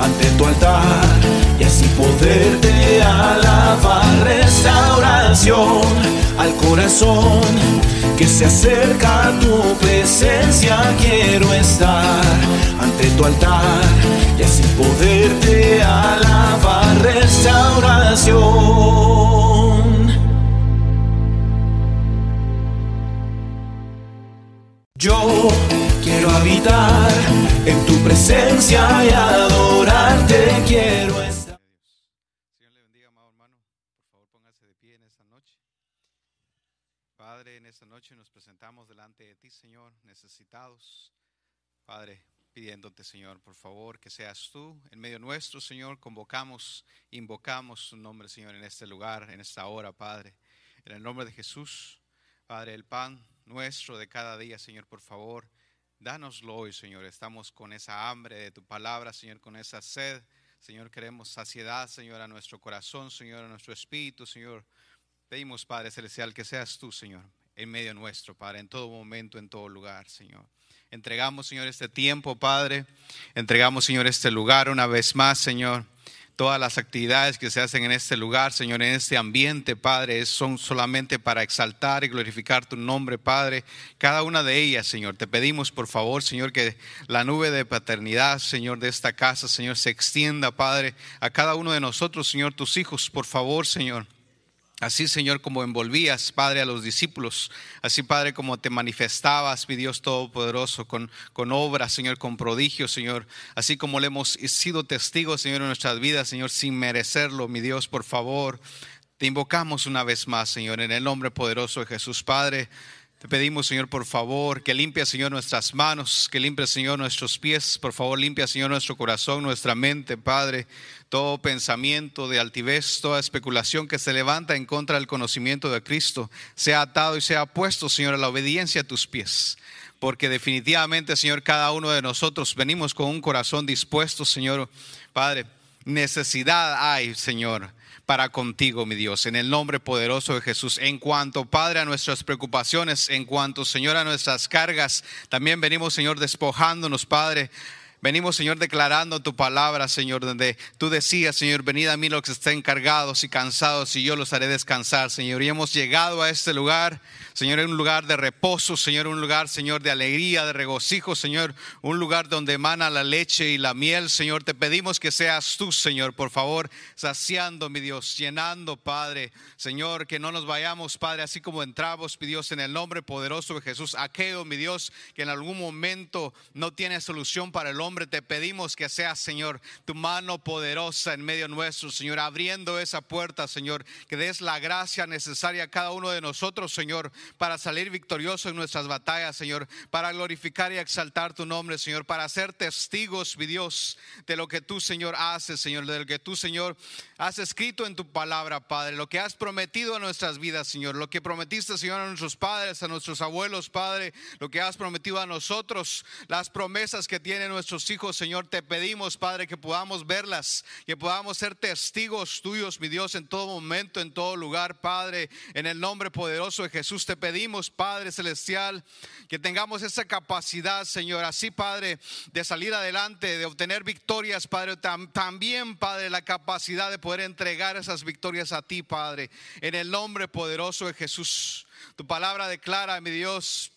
ante tu altar y así poderte alabar. Restauración al corazón que se acerca a tu presencia. Quiero estar ante tu altar y así poderte alabar. Restauración. Yo quiero habitar en tu presencia y adorarte quiero estar. Señor le bendiga, amado hermano. Por favor, póngase de pie en esta noche. Padre, en esta noche nos presentamos delante de ti, Señor, necesitados. Padre, pidiéndote, Señor, por favor, que seas tú en medio nuestro, Señor. Convocamos, invocamos tu nombre, Señor, en este lugar, en esta hora, Padre. En el nombre de Jesús, Padre, el pan nuestro de cada día, Señor, por favor, dánoslo hoy, Señor. Estamos con esa hambre de tu palabra, Señor, con esa sed. Señor, queremos saciedad, Señor, a nuestro corazón, Señor, a nuestro espíritu, Señor. Pedimos, Padre Celestial, que seas tú, Señor, en medio nuestro, Padre, en todo momento, en todo lugar, Señor. Entregamos, Señor, este tiempo, Padre. Entregamos, Señor, este lugar una vez más, Señor. Todas las actividades que se hacen en este lugar, Señor, en este ambiente, Padre, son solamente para exaltar y glorificar tu nombre, Padre. Cada una de ellas, Señor, te pedimos, por favor, Señor, que la nube de paternidad, Señor, de esta casa, Señor, se extienda, Padre, a cada uno de nosotros, Señor, tus hijos, por favor, Señor. Así, Señor, como envolvías, Padre, a los discípulos, así, Padre, como te manifestabas, mi Dios Todopoderoso, con, con obras, Señor, con prodigios, Señor, así como le hemos sido testigos, Señor, en nuestras vidas, Señor, sin merecerlo, mi Dios, por favor, te invocamos una vez más, Señor, en el nombre poderoso de Jesús, Padre. Te pedimos, Señor, por favor, que limpie, Señor, nuestras manos, que limpie, Señor, nuestros pies. Por favor, limpia, Señor, nuestro corazón, nuestra mente, Padre. Todo pensamiento de altivez, toda especulación que se levanta en contra del conocimiento de Cristo, sea atado y sea puesto, Señor, a la obediencia a tus pies. Porque definitivamente, Señor, cada uno de nosotros venimos con un corazón dispuesto, Señor, Padre. Necesidad hay, Señor, para contigo, mi Dios, en el nombre poderoso de Jesús. En cuanto, Padre, a nuestras preocupaciones, en cuanto, Señor, a nuestras cargas, también venimos, Señor, despojándonos, Padre. Venimos, Señor, declarando tu palabra, Señor, donde tú decías, Señor, venid a mí los que estén cargados y cansados y yo los haré descansar, Señor. Y hemos llegado a este lugar, Señor, un lugar de reposo, Señor, un lugar, Señor, de alegría, de regocijo, Señor, un lugar donde emana la leche y la miel, Señor. Te pedimos que seas tú, Señor, por favor, saciando, mi Dios, llenando, Padre, Señor, que no nos vayamos, Padre, así como entramos, mi Dios, en el nombre poderoso de Jesús. Aquello, mi Dios, que en algún momento no tiene solución para el hombre hombre, te pedimos que sea, Señor, tu mano poderosa en medio nuestro, Señor, abriendo esa puerta, Señor, que des la gracia necesaria a cada uno de nosotros, Señor, para salir victorioso en nuestras batallas, Señor, para glorificar y exaltar tu nombre, Señor, para ser testigos, mi Dios, de lo que tú, Señor, haces, Señor, de lo que tú, Señor, has escrito en tu palabra, Padre, lo que has prometido a nuestras vidas, Señor, lo que prometiste, Señor, a nuestros padres, a nuestros abuelos, Padre, lo que has prometido a nosotros, las promesas que tienen hijos, Señor, te pedimos, Padre, que podamos verlas, que podamos ser testigos tuyos, mi Dios, en todo momento, en todo lugar, Padre, en el nombre poderoso de Jesús, te pedimos, Padre Celestial, que tengamos esa capacidad, Señor, así, Padre, de salir adelante, de obtener victorias, Padre, tam- también, Padre, la capacidad de poder entregar esas victorias a ti, Padre, en el nombre poderoso de Jesús. Tu palabra declara, mi Dios,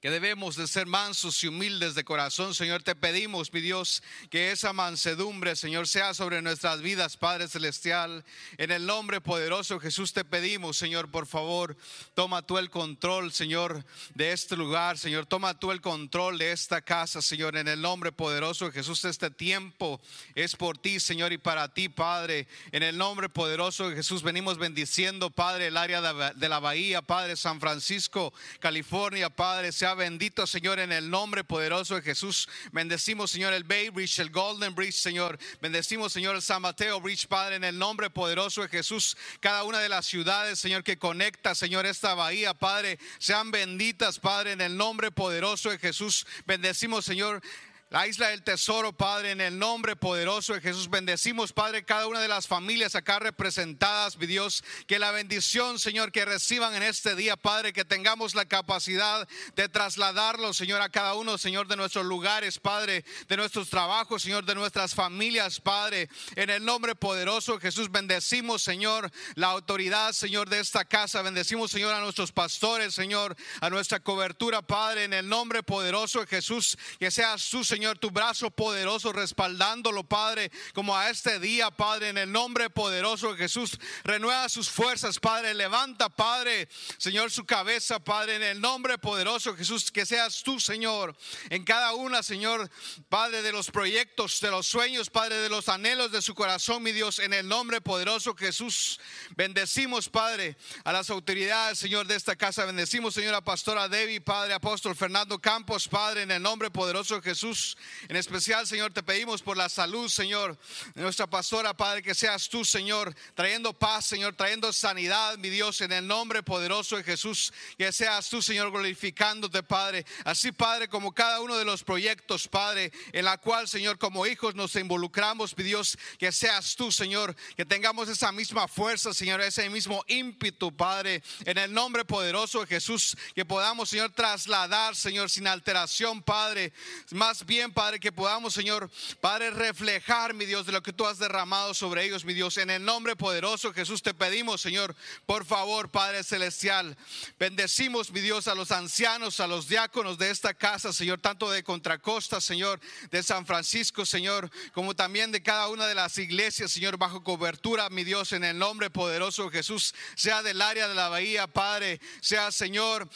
que debemos de ser mansos y humildes de corazón, Señor. Te pedimos, mi Dios, que esa mansedumbre, Señor, sea sobre nuestras vidas, Padre Celestial. En el nombre poderoso de Jesús te pedimos, Señor, por favor, toma tú el control, Señor, de este lugar, Señor. Toma tú el control de esta casa, Señor. En el nombre poderoso de Jesús, este tiempo es por ti, Señor, y para ti, Padre. En el nombre poderoso de Jesús, venimos bendiciendo, Padre, el área de de la bahía, Padre, San Francisco, California, Padre, sea bendito, Señor, en el nombre poderoso de Jesús. Bendecimos, Señor, el Bay Bridge, el Golden Bridge, Señor. Bendecimos, Señor, el San Mateo Bridge, Padre, en el nombre poderoso de Jesús. Cada una de las ciudades, Señor, que conecta, Señor, esta bahía, Padre, sean benditas, Padre, en el nombre poderoso de Jesús. Bendecimos, Señor la isla del tesoro, Padre, en el nombre poderoso de Jesús. Bendecimos, Padre, cada una de las familias acá representadas, mi Dios. Que la bendición, Señor, que reciban en este día, Padre, que tengamos la capacidad de trasladarlo, Señor, a cada uno, Señor, de nuestros lugares, Padre, de nuestros trabajos, Señor, de nuestras familias, Padre. En el nombre poderoso de Jesús, bendecimos, Señor, la autoridad, Señor, de esta casa. Bendecimos, Señor, a nuestros pastores, Señor, a nuestra cobertura, Padre, en el nombre poderoso de Jesús. Que seas tú, Señor Señor, tu brazo poderoso respaldándolo, Padre, como a este día, Padre, en el nombre poderoso de Jesús. Renueva sus fuerzas, Padre. Levanta, Padre, Señor, su cabeza, Padre, en el nombre poderoso de Jesús. Que seas tú, Señor, en cada una, Señor, Padre, de los proyectos, de los sueños, Padre, de los anhelos de su corazón, mi Dios, en el nombre poderoso de Jesús. Bendecimos, Padre, a las autoridades, Señor, de esta casa. Bendecimos, Señor, a Pastora Debbie, Padre, Apóstol Fernando Campos, Padre, en el nombre poderoso de Jesús. En especial, Señor, te pedimos por la salud, Señor, de nuestra pastora, Padre, que seas tú, Señor, trayendo paz, Señor, trayendo sanidad, mi Dios, en el nombre poderoso de Jesús. Que seas tú, Señor, glorificándote, Padre. Así, Padre, como cada uno de los proyectos, Padre, en la cual, Señor, como hijos nos involucramos, mi Dios, que seas tú, Señor, que tengamos esa misma fuerza, Señor, ese mismo ímpetu, Padre, en el nombre poderoso de Jesús, que podamos, Señor, trasladar, Señor, sin alteración, Padre, más bien Padre, que podamos, Señor, Padre, reflejar, mi Dios, de lo que tú has derramado sobre ellos, mi Dios. En el nombre poderoso Jesús te pedimos, Señor, por favor, Padre Celestial, bendecimos, mi Dios, a los ancianos, a los diáconos de esta casa, Señor, tanto de Contracosta, Señor, de San Francisco, Señor, como también de cada una de las iglesias, Señor, bajo cobertura, mi Dios, en el nombre poderoso Jesús, sea del área de la bahía, Padre, sea, Señor,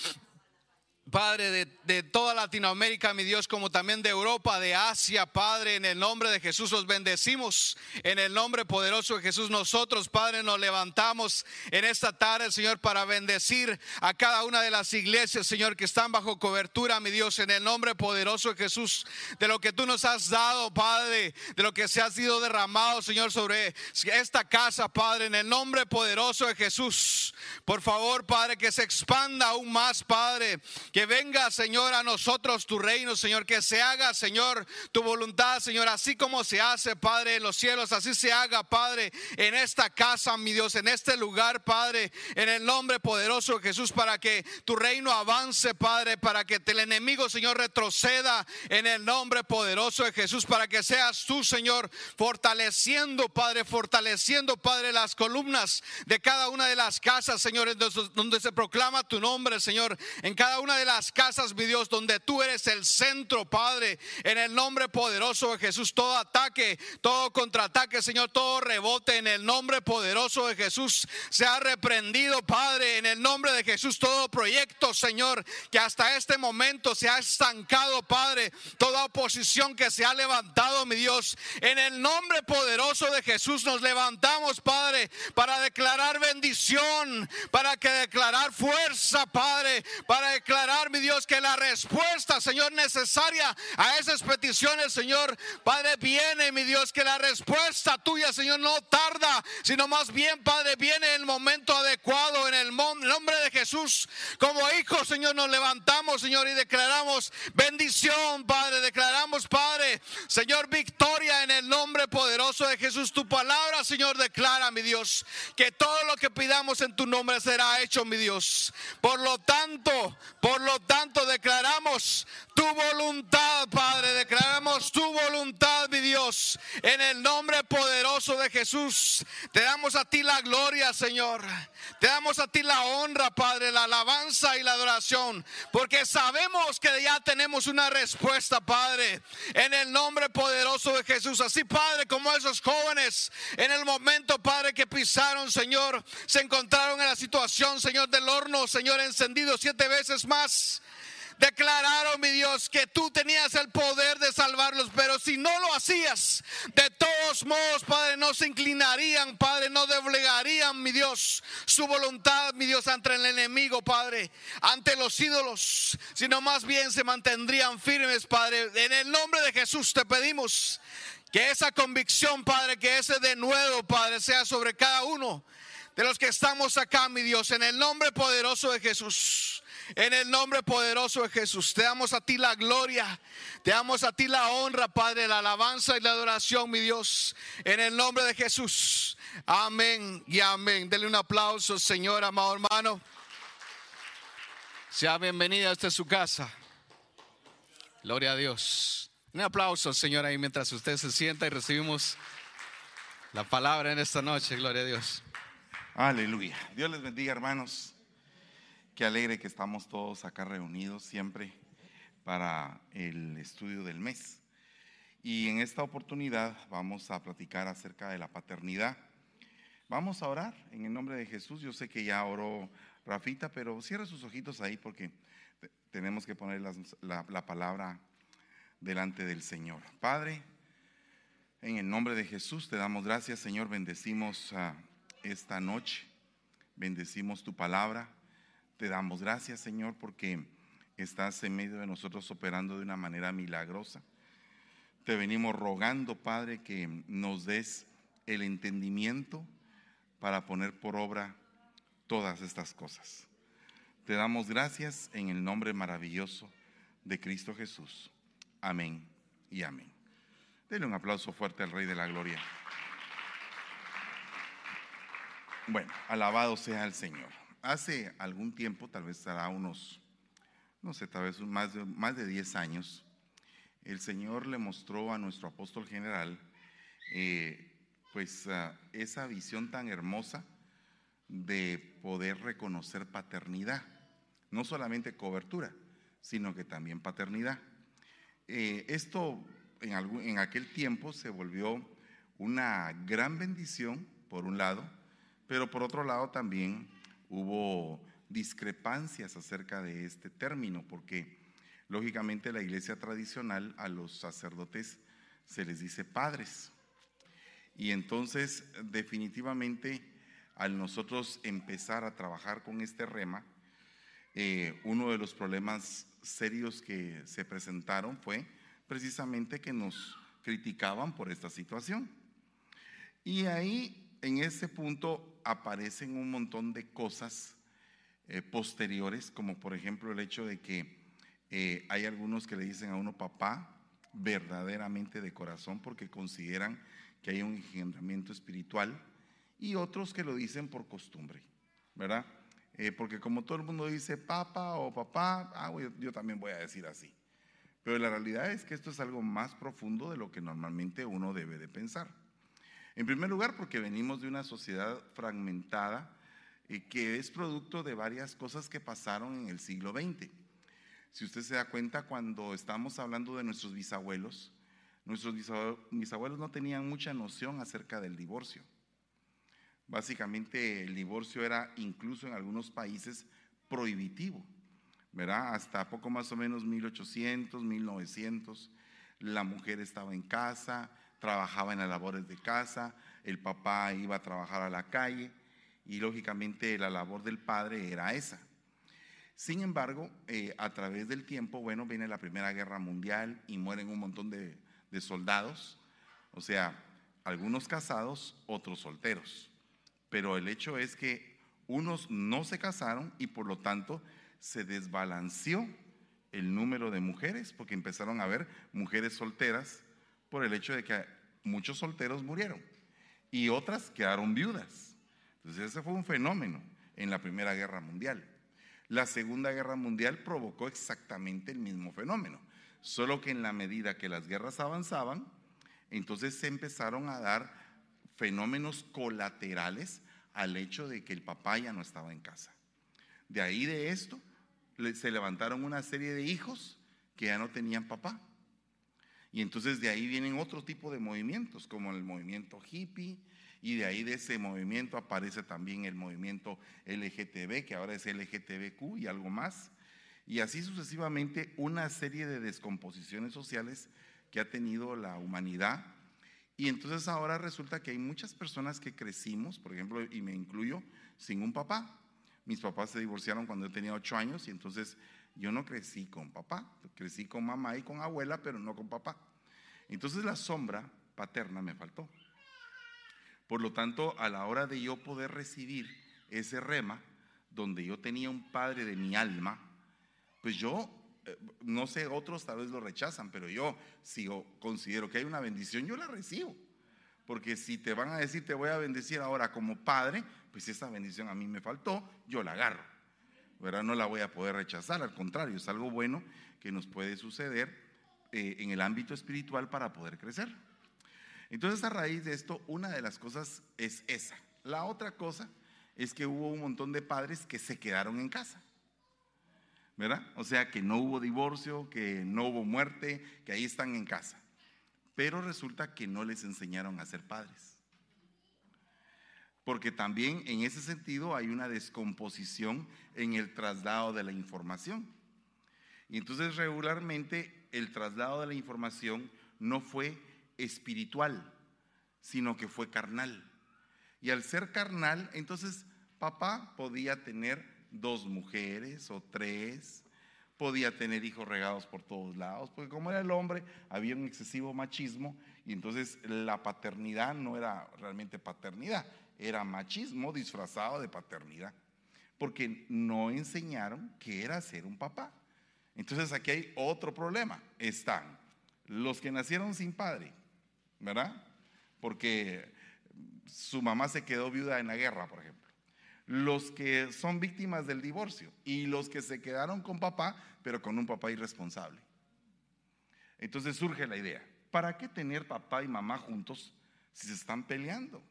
Padre, de, de, toda Latinoamérica, mi Dios, como también de Europa, de Asia, Padre, en el nombre de Jesús los bendecimos, en el nombre poderoso de Jesús nosotros, Padre, nos levantamos en esta tarde, Señor, para bendecir a cada una de las iglesias, Señor, que están bajo cobertura, mi Dios, en el nombre poderoso de Jesús, de lo que tú nos has dado, Padre, de lo que se ha sido derramado, Señor, sobre esta casa, Padre, en el nombre poderoso de Jesús. Por favor, Padre, que se expanda aún más, Padre que venga, Señor, a nosotros tu reino, Señor. Que se haga, Señor, tu voluntad, Señor. Así como se hace, Padre, en los cielos. Así se haga, Padre, en esta casa, mi Dios. En este lugar, Padre. En el nombre poderoso de Jesús. Para que tu reino avance, Padre. Para que el enemigo, Señor, retroceda. En el nombre poderoso de Jesús. Para que seas tú, Señor, fortaleciendo, Padre. Fortaleciendo, Padre, las columnas de cada una de las casas, Señor. Donde se proclama tu nombre, Señor. En cada una de las casas, mi Dios, donde tú eres el centro, Padre, en el nombre poderoso de Jesús, todo ataque, todo contraataque, Señor, todo rebote en el nombre poderoso de Jesús se ha reprendido, Padre, en el nombre de Jesús, todo proyecto, Señor, que hasta este momento se ha estancado, Padre, toda oposición que se ha levantado, mi Dios, en el nombre poderoso de Jesús nos levantamos, Padre, para declarar bendición, para que declarar fuerza, Padre, para declarar mi Dios, que la respuesta, Señor, necesaria a esas peticiones, Señor, Padre, viene, mi Dios, que la respuesta tuya, Señor, no tarda, sino más bien, Padre, viene en el momento adecuado, en el nombre de Jesús. Como hijos, Señor, nos levantamos, Señor, y declaramos bendición, Padre, declaramos, Padre, Señor, victoria en el nombre poderoso de Jesús. Tu palabra, Señor, declara, mi Dios, que todo lo que pidamos en tu nombre será hecho, mi Dios. Por lo tanto, por lo tanto, declaramos tu voluntad, Padre. Declaramos tu voluntad, mi Dios. En el nombre poderoso de Jesús. Te damos a ti la gloria, Señor. Te damos a ti la honra, Padre, la alabanza y la adoración. Porque sabemos que ya tenemos una respuesta, Padre. En el nombre poderoso de Jesús. Así, Padre, como esos jóvenes en el momento, Padre, que pisaron, Señor, se encontraron en la situación, Señor, del horno, Señor, encendido siete veces más declararon, mi Dios, que tú tenías el poder de salvarlos, pero si no lo hacías, de todos modos, Padre, no se inclinarían, Padre, no doblegarían, mi Dios, su voluntad, mi Dios, ante el enemigo, Padre, ante los ídolos, sino más bien se mantendrían firmes, Padre. En el nombre de Jesús te pedimos que esa convicción, Padre, que ese de nuevo, Padre, sea sobre cada uno de los que estamos acá, mi Dios, en el nombre poderoso de Jesús. En el nombre poderoso de Jesús, te damos a ti la gloria, te damos a ti la honra, Padre, la alabanza y la adoración, mi Dios. En el nombre de Jesús. Amén y amén. Denle un aplauso, Señor, amado hermano. Sea bienvenida a esta su casa. Gloria a Dios. Un aplauso, Señor, ahí mientras usted se sienta y recibimos la palabra en esta noche. Gloria a Dios. Aleluya. Dios les bendiga, hermanos. Qué alegre que estamos todos acá reunidos siempre para el estudio del mes. Y en esta oportunidad vamos a platicar acerca de la paternidad. Vamos a orar en el nombre de Jesús. Yo sé que ya oró Rafita, pero cierre sus ojitos ahí porque tenemos que poner la, la palabra delante del Señor. Padre, en el nombre de Jesús te damos gracias, Señor. Bendecimos a esta noche. Bendecimos tu palabra. Te damos gracias, Señor, porque estás en medio de nosotros operando de una manera milagrosa. Te venimos rogando, Padre, que nos des el entendimiento para poner por obra todas estas cosas. Te damos gracias en el nombre maravilloso de Cristo Jesús. Amén y amén. Denle un aplauso fuerte al Rey de la Gloria. Bueno, alabado sea el Señor. Hace algún tiempo, tal vez será unos, no sé, tal vez más de, más de 10 años, el Señor le mostró a nuestro apóstol general, eh, pues ah, esa visión tan hermosa de poder reconocer paternidad. No solamente cobertura, sino que también paternidad. Eh, esto en, aquel tiempo se volvió una gran bendición, por un lado, pero por otro lado también hubo discrepancias acerca de este término, porque lógicamente la iglesia tradicional a los sacerdotes se les dice padres. Y entonces definitivamente al nosotros empezar a trabajar con este rema, eh, uno de los problemas serios que se presentaron fue precisamente que nos criticaban por esta situación. Y ahí, en ese punto, aparecen un montón de cosas eh, posteriores, como por ejemplo el hecho de que eh, hay algunos que le dicen a uno papá verdaderamente de corazón porque consideran que hay un engendramiento espiritual y otros que lo dicen por costumbre, ¿verdad? Eh, porque como todo el mundo dice papá o papá, ah, yo también voy a decir así. Pero la realidad es que esto es algo más profundo de lo que normalmente uno debe de pensar. En primer lugar, porque venimos de una sociedad fragmentada eh, que es producto de varias cosas que pasaron en el siglo XX. Si usted se da cuenta, cuando estamos hablando de nuestros bisabuelos, nuestros bisabuelos no tenían mucha noción acerca del divorcio. Básicamente el divorcio era incluso en algunos países prohibitivo. ¿verdad? Hasta poco más o menos 1800, 1900, la mujer estaba en casa, trabajaba en las labores de casa, el papá iba a trabajar a la calle y lógicamente la labor del padre era esa. Sin embargo, eh, a través del tiempo, bueno, viene la Primera Guerra Mundial y mueren un montón de, de soldados, o sea, algunos casados, otros solteros. Pero el hecho es que unos no se casaron y por lo tanto se desbalanceó el número de mujeres, porque empezaron a haber mujeres solteras por el hecho de que muchos solteros murieron y otras quedaron viudas. Entonces ese fue un fenómeno en la Primera Guerra Mundial. La Segunda Guerra Mundial provocó exactamente el mismo fenómeno, solo que en la medida que las guerras avanzaban, entonces se empezaron a dar fenómenos colaterales al hecho de que el papá ya no estaba en casa. De ahí de esto se levantaron una serie de hijos que ya no tenían papá. Y entonces de ahí vienen otro tipo de movimientos, como el movimiento hippie, y de ahí de ese movimiento aparece también el movimiento LGTB, que ahora es LGTBQ y algo más. Y así sucesivamente una serie de descomposiciones sociales que ha tenido la humanidad. Y entonces ahora resulta que hay muchas personas que crecimos, por ejemplo, y me incluyo, sin un papá. Mis papás se divorciaron cuando yo tenía ocho años y entonces yo no crecí con papá, crecí con mamá y con abuela, pero no con papá. Entonces la sombra paterna me faltó. Por lo tanto, a la hora de yo poder recibir ese rema, donde yo tenía un padre de mi alma, pues yo, eh, no sé, otros tal vez lo rechazan, pero yo si yo considero que hay una bendición, yo la recibo. Porque si te van a decir te voy a bendecir ahora como padre, pues esa bendición a mí me faltó, yo la agarro. ¿Verdad? No la voy a poder rechazar, al contrario, es algo bueno que nos puede suceder eh, en el ámbito espiritual para poder crecer. Entonces, a raíz de esto, una de las cosas es esa. La otra cosa es que hubo un montón de padres que se quedaron en casa. ¿Verdad? O sea, que no hubo divorcio, que no hubo muerte, que ahí están en casa pero resulta que no les enseñaron a ser padres. Porque también en ese sentido hay una descomposición en el traslado de la información. Y entonces regularmente el traslado de la información no fue espiritual, sino que fue carnal. Y al ser carnal, entonces papá podía tener dos mujeres o tres, podía tener hijos regados por todos lados, porque como era el hombre, había un excesivo machismo y entonces la paternidad no era realmente paternidad, era machismo disfrazado de paternidad, porque no enseñaron que era ser un papá. Entonces aquí hay otro problema, están los que nacieron sin padre, ¿verdad? Porque su mamá se quedó viuda en la guerra, por ejemplo los que son víctimas del divorcio y los que se quedaron con papá, pero con un papá irresponsable. Entonces surge la idea, ¿para qué tener papá y mamá juntos si se están peleando?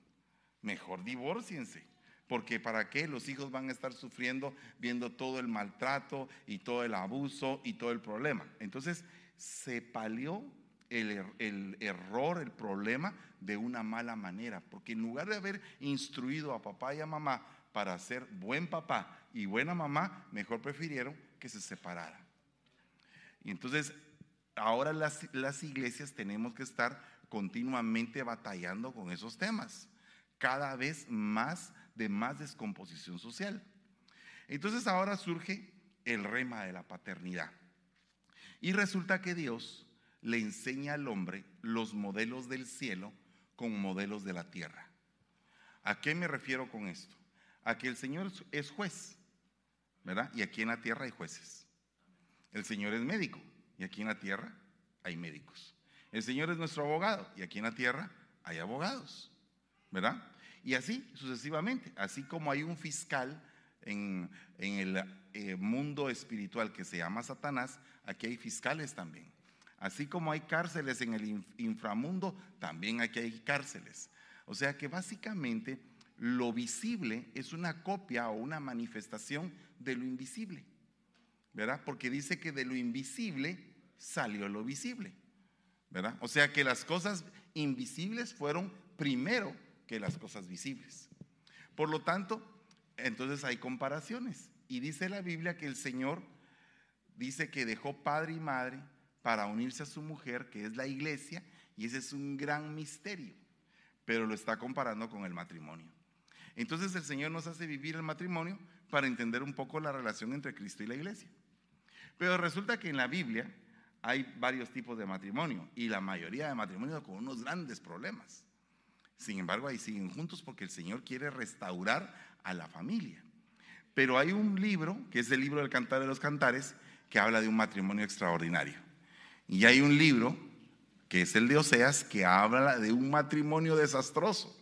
Mejor divorciense. Porque para qué los hijos van a estar sufriendo viendo todo el maltrato y todo el abuso y todo el problema. Entonces se palió el, er, el, error, el problema de una mala manera. Porque en lugar de haber instruido a papá y a mamá para ser buen papá y buena mamá, mejor prefirieron que se separaran. Y entonces, ahora las iglesias tenemos que estar continuamente batallando con esos temas, cada vez más de más descomposición social. Entonces ahora surge el rema de la paternidad. Y resulta que Dios le enseña al hombre los modelos del cielo como modelos de la tierra. ¿A qué me refiero con esto? a que el Señor es juez, ¿verdad? Y aquí en la tierra hay jueces. El Señor es médico y aquí en la tierra hay médicos. El Señor es nuestro abogado y aquí en la tierra hay abogados, ¿verdad? Y así sucesivamente, así como hay un fiscal en, el eh, mundo espiritual que se llama Satanás, aquí hay fiscales también. Así como hay cárceles en el inframundo, también aquí hay cárceles. O sea que básicamente lo visible es una copia o una manifestación de lo invisible. ¿Verdad? Porque dice que de lo invisible salió lo visible. ¿Verdad? O sea que las cosas invisibles fueron primero que las cosas visibles. Por lo tanto, entonces hay comparaciones. Y dice la Biblia que el Señor dice que dejó padre y madre para unirse a su mujer, que es la iglesia, y ese es un gran misterio, pero lo está comparando con el matrimonio. Entonces el Señor nos hace vivir el matrimonio para entender un poco la relación entre Cristo y la iglesia. Pero resulta que en la Biblia hay varios tipos de matrimonio y la mayoría de matrimonios con unos grandes problemas. Sin embargo, ahí siguen juntos porque el Señor quiere restaurar a la familia. Pero hay un libro, que es el libro del Cantar de los Cantares, que habla de un matrimonio extraordinario. Y hay un libro, que es el de Oseas, que habla de un matrimonio desastroso.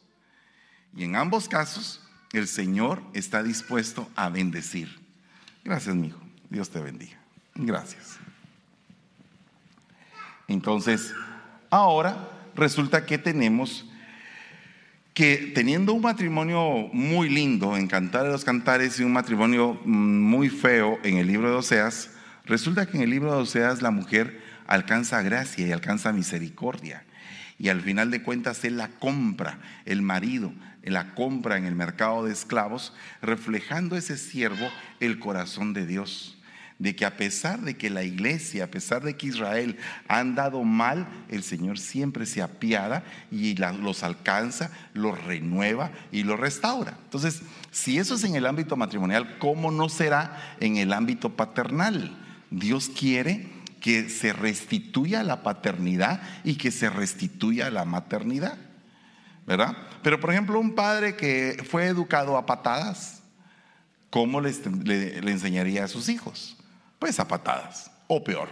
Y en ambos casos, el Señor está dispuesto a bendecir. Gracias, mi hijo. Dios te bendiga. Gracias. Entonces, ahora resulta que tenemos que teniendo un matrimonio muy lindo en Cantar de los Cantares y un matrimonio mm, muy feo en el libro de Oseas, resulta que en el libro de Oseas la mujer alcanza gracia y alcanza misericordia. Y al final de cuentas él la compra, el marido, la compra en el mercado de esclavos, reflejando ese siervo el corazón de Dios. De que a pesar de que la iglesia, a pesar de que Israel ha andado mal, el Señor siempre se apiada y los alcanza, los renueva y los restaura. Entonces, si eso es en el ámbito matrimonial, ¿cómo no será en el ámbito paternal? Dios quiere que se restituya la paternidad y que se restituya la maternidad. ¿verdad? Pero por ejemplo, un padre que fue educado a patadas, ¿cómo le, enseñaría a sus hijos? Pues a patadas, o peor.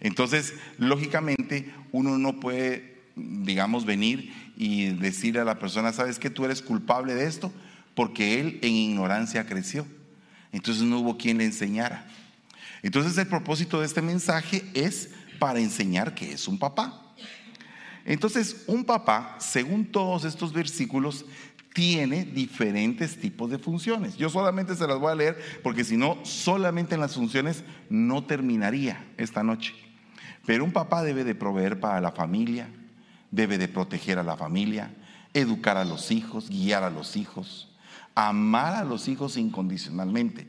Entonces, lógicamente, uno no puede, digamos, venir y decirle a la persona, ¿sabes que tú eres culpable de esto? Porque él en ignorancia creció. Entonces no hubo quien le enseñara. Entonces el propósito de este mensaje es para enseñar que es un papá. Entonces, un papá, según todos estos versículos, tiene diferentes tipos de funciones. Yo solamente se las voy a leer porque si no, solamente en las funciones no terminaría esta noche. Pero un papá debe de proveer para la familia, debe de proteger a la familia, educar a los hijos, guiar a los hijos, amar a los hijos incondicionalmente.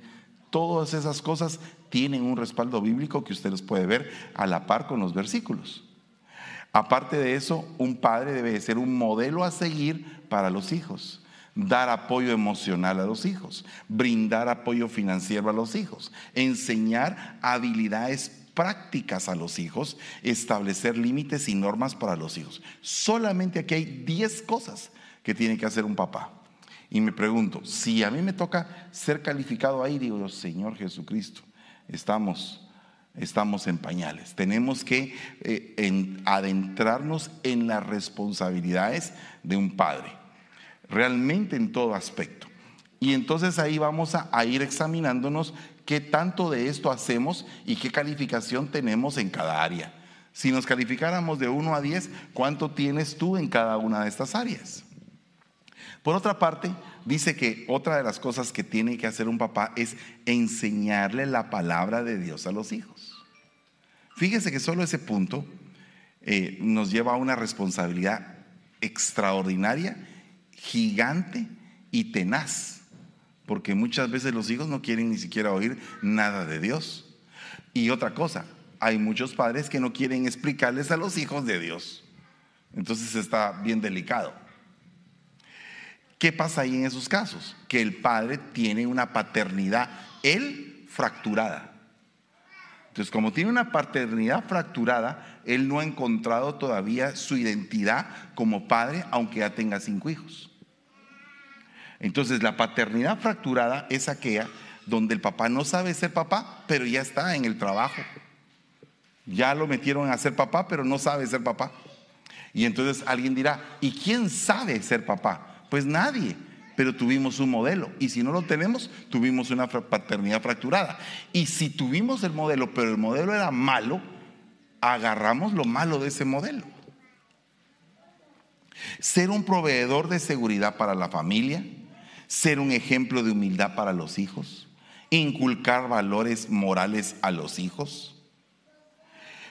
Todas esas cosas tienen un respaldo bíblico que ustedes pueden ver a la par con los versículos. Aparte de eso, un padre debe ser un modelo a seguir para los hijos, dar apoyo emocional a los hijos, brindar apoyo financiero a los hijos, enseñar habilidades prácticas a los hijos, establecer límites y normas para los hijos. Solamente aquí hay 10 cosas que tiene que hacer un papá. Y me pregunto, si a mí me toca ser calificado ahí, digo, Señor Jesucristo, estamos, estamos en pañales. Tenemos que eh, adentrarnos en las responsabilidades de un padre, realmente en todo aspecto. Y entonces ahí vamos a, ir examinándonos qué tanto de esto hacemos y qué calificación tenemos en cada área. Si nos calificáramos de 1 a 10, ¿cuánto tienes tú en cada una de estas áreas? Por otra parte, dice que otra de las cosas que tiene que hacer un papá es enseñarle la palabra de Dios a los hijos. Fíjese que solo ese punto eh, nos lleva a una responsabilidad extraordinaria, gigante y tenaz, porque muchas veces los hijos no quieren ni siquiera oír nada de Dios. Y otra cosa, hay muchos padres que no quieren explicarles a los hijos de Dios. Entonces está bien delicado. ¿Qué pasa ahí en esos casos? Que el padre tiene una paternidad, él fracturada. Entonces, como tiene una paternidad fracturada, él no ha encontrado todavía su identidad como padre, aunque ya tenga cinco hijos. Entonces, la paternidad fracturada es aquella donde el papá no sabe ser papá, pero ya está en el trabajo. Ya lo metieron a ser papá, pero no sabe ser papá. Y entonces alguien dirá, ¿y quién sabe ser papá? Pues nadie, pero tuvimos un modelo. Y si no lo tenemos, tuvimos una paternidad fracturada. Y si tuvimos el modelo, pero el modelo era malo, agarramos lo malo de ese modelo. Ser un proveedor de seguridad para la familia, ser un ejemplo de humildad para los hijos, inculcar valores morales a los hijos,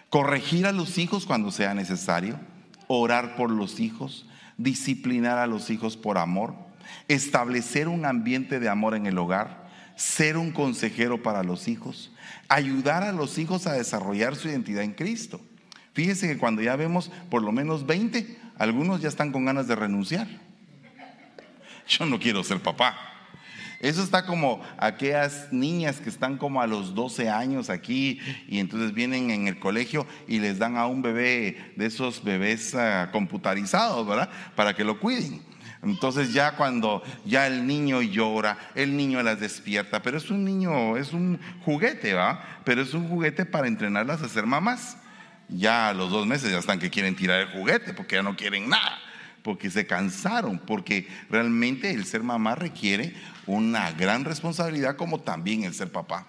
corregir a los hijos cuando sea necesario, orar por los hijos, disciplinar a los hijos por amor, establecer un ambiente de amor en el hogar, ser un consejero para los hijos, ayudar a los hijos a desarrollar su identidad en Cristo. Fíjense que cuando ya vemos por lo menos 20, algunos ya están con ganas de renunciar. Yo no quiero ser papá. Eso está como aquellas niñas que están como a los 12 años aquí y entonces vienen en el colegio y les dan a un bebé de esos bebés uh, computarizados, ¿verdad? Para que lo cuiden. Entonces ya cuando ya el niño llora, el niño las despierta, pero es un niño, es un juguete, ¿va? Pero es un juguete para entrenarlas a ser mamás. Ya a los dos meses ya están que quieren tirar el juguete porque ya no quieren nada porque se cansaron, porque realmente el ser mamá requiere una gran responsabilidad como también el ser papá.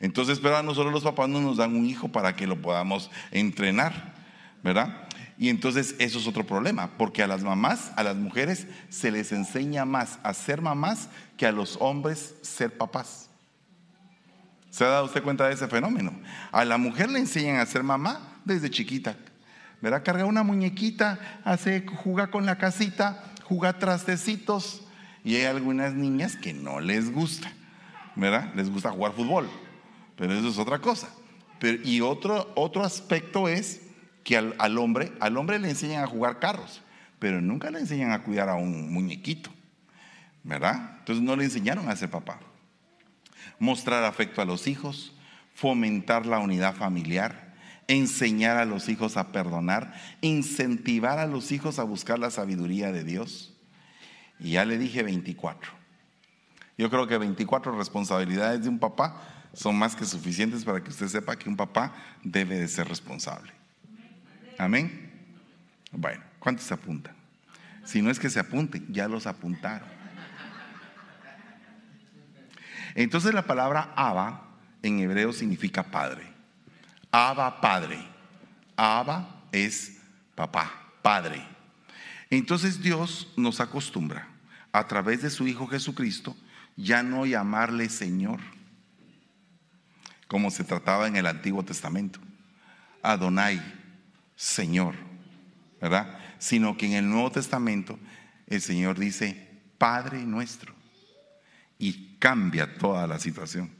Entonces, pero a nosotros los papás no nos dan un hijo para que lo podamos entrenar, ¿verdad? Y entonces eso es otro problema, porque a las mamás, a las mujeres, se les enseña más a ser mamás que a los hombres ser papás. ¿Se ha dado usted cuenta de ese fenómeno? A la mujer le enseñan a ser mamá desde chiquita. ¿Verdad? Carga una muñequita, hace, juega con la casita, juega trastecitos. Y hay algunas niñas que no les gusta, ¿verdad? Les gusta jugar fútbol, pero eso es otra cosa. Pero, y otro, otro aspecto es que al, al, hombre, al hombre le enseñan a jugar carros, pero nunca le enseñan a cuidar a un muñequito, ¿verdad? Entonces no le enseñaron a ser papá. Mostrar afecto a los hijos, fomentar la unidad familiar, enseñar a los hijos a perdonar, incentivar a los hijos a buscar la sabiduría de Dios. Y ya le dije 24. Yo creo que 24 responsabilidades de un papá son más que suficientes para que usted sepa que un papá debe de ser responsable. Amén. Bueno, ¿cuántos se apuntan? Si no es que se apunten, ya los apuntaron. Entonces la palabra Abba en hebreo significa padre. Abba, padre. Abba es papá, padre. Entonces Dios nos acostumbra a través de su Hijo Jesucristo ya no llamarle Señor, como se trataba en el Antiguo Testamento. Adonai, Señor, ¿verdad? Sino que en el Nuevo Testamento el Señor dice, Padre nuestro, y cambia toda la situación.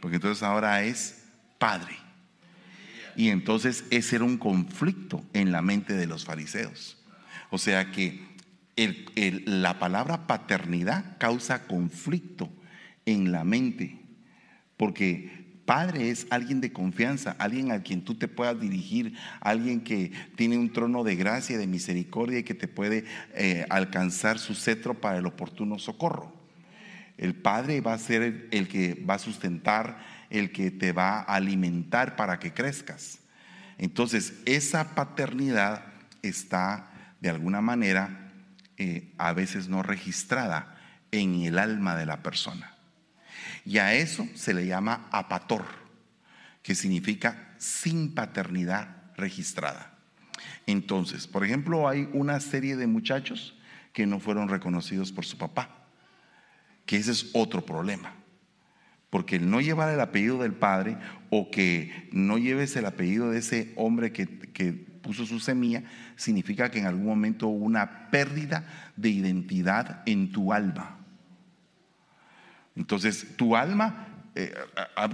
Porque entonces ahora es Padre. Y entonces ese era un conflicto en la mente de los fariseos. O sea que la palabra paternidad causa conflicto en la mente. Porque Padre es alguien de confianza, alguien a quien tú te puedas dirigir, alguien que tiene un trono de gracia y de misericordia y que te puede eh, alcanzar su cetro para el oportuno socorro. El Padre va a ser el que va a sustentar, el que te va a alimentar para que crezcas. Entonces, esa paternidad está de alguna manera eh, a veces no registrada en el alma de la persona. Y a eso se le llama apator, que significa sin paternidad registrada. Entonces, por ejemplo, hay una serie de muchachos que no fueron reconocidos por su papá, que ese es otro problema. Porque el no llevar el apellido del padre o que no lleves el apellido de ese hombre que, que puso su semilla, significa que en algún momento hubo una pérdida de identidad en tu alma. Entonces, tu alma, eh,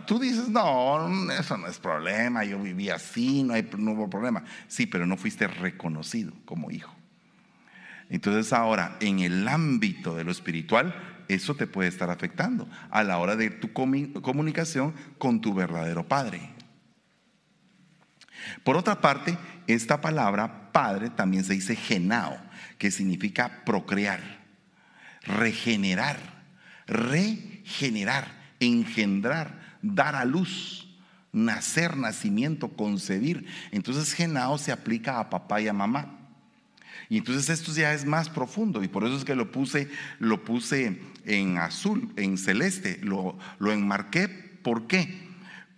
tú dices, no, eso no es problema, yo viví así, no, hay, no hubo problema. Sí, pero no fuiste reconocido como hijo. Entonces ahora, en el ámbito de lo espiritual, eso te puede estar afectando a la hora de tu comunicación con tu verdadero Padre. Por otra parte, esta palabra padre también se dice genao, que significa procrear, regenerar, regenerar, engendrar, dar a luz, nacer, nacimiento, concebir. Entonces genao se aplica a papá y a mamá. Y entonces esto ya es más profundo y por eso es que lo puse, lo puse en azul, en celeste, lo, lo enmarqué. ¿Por qué?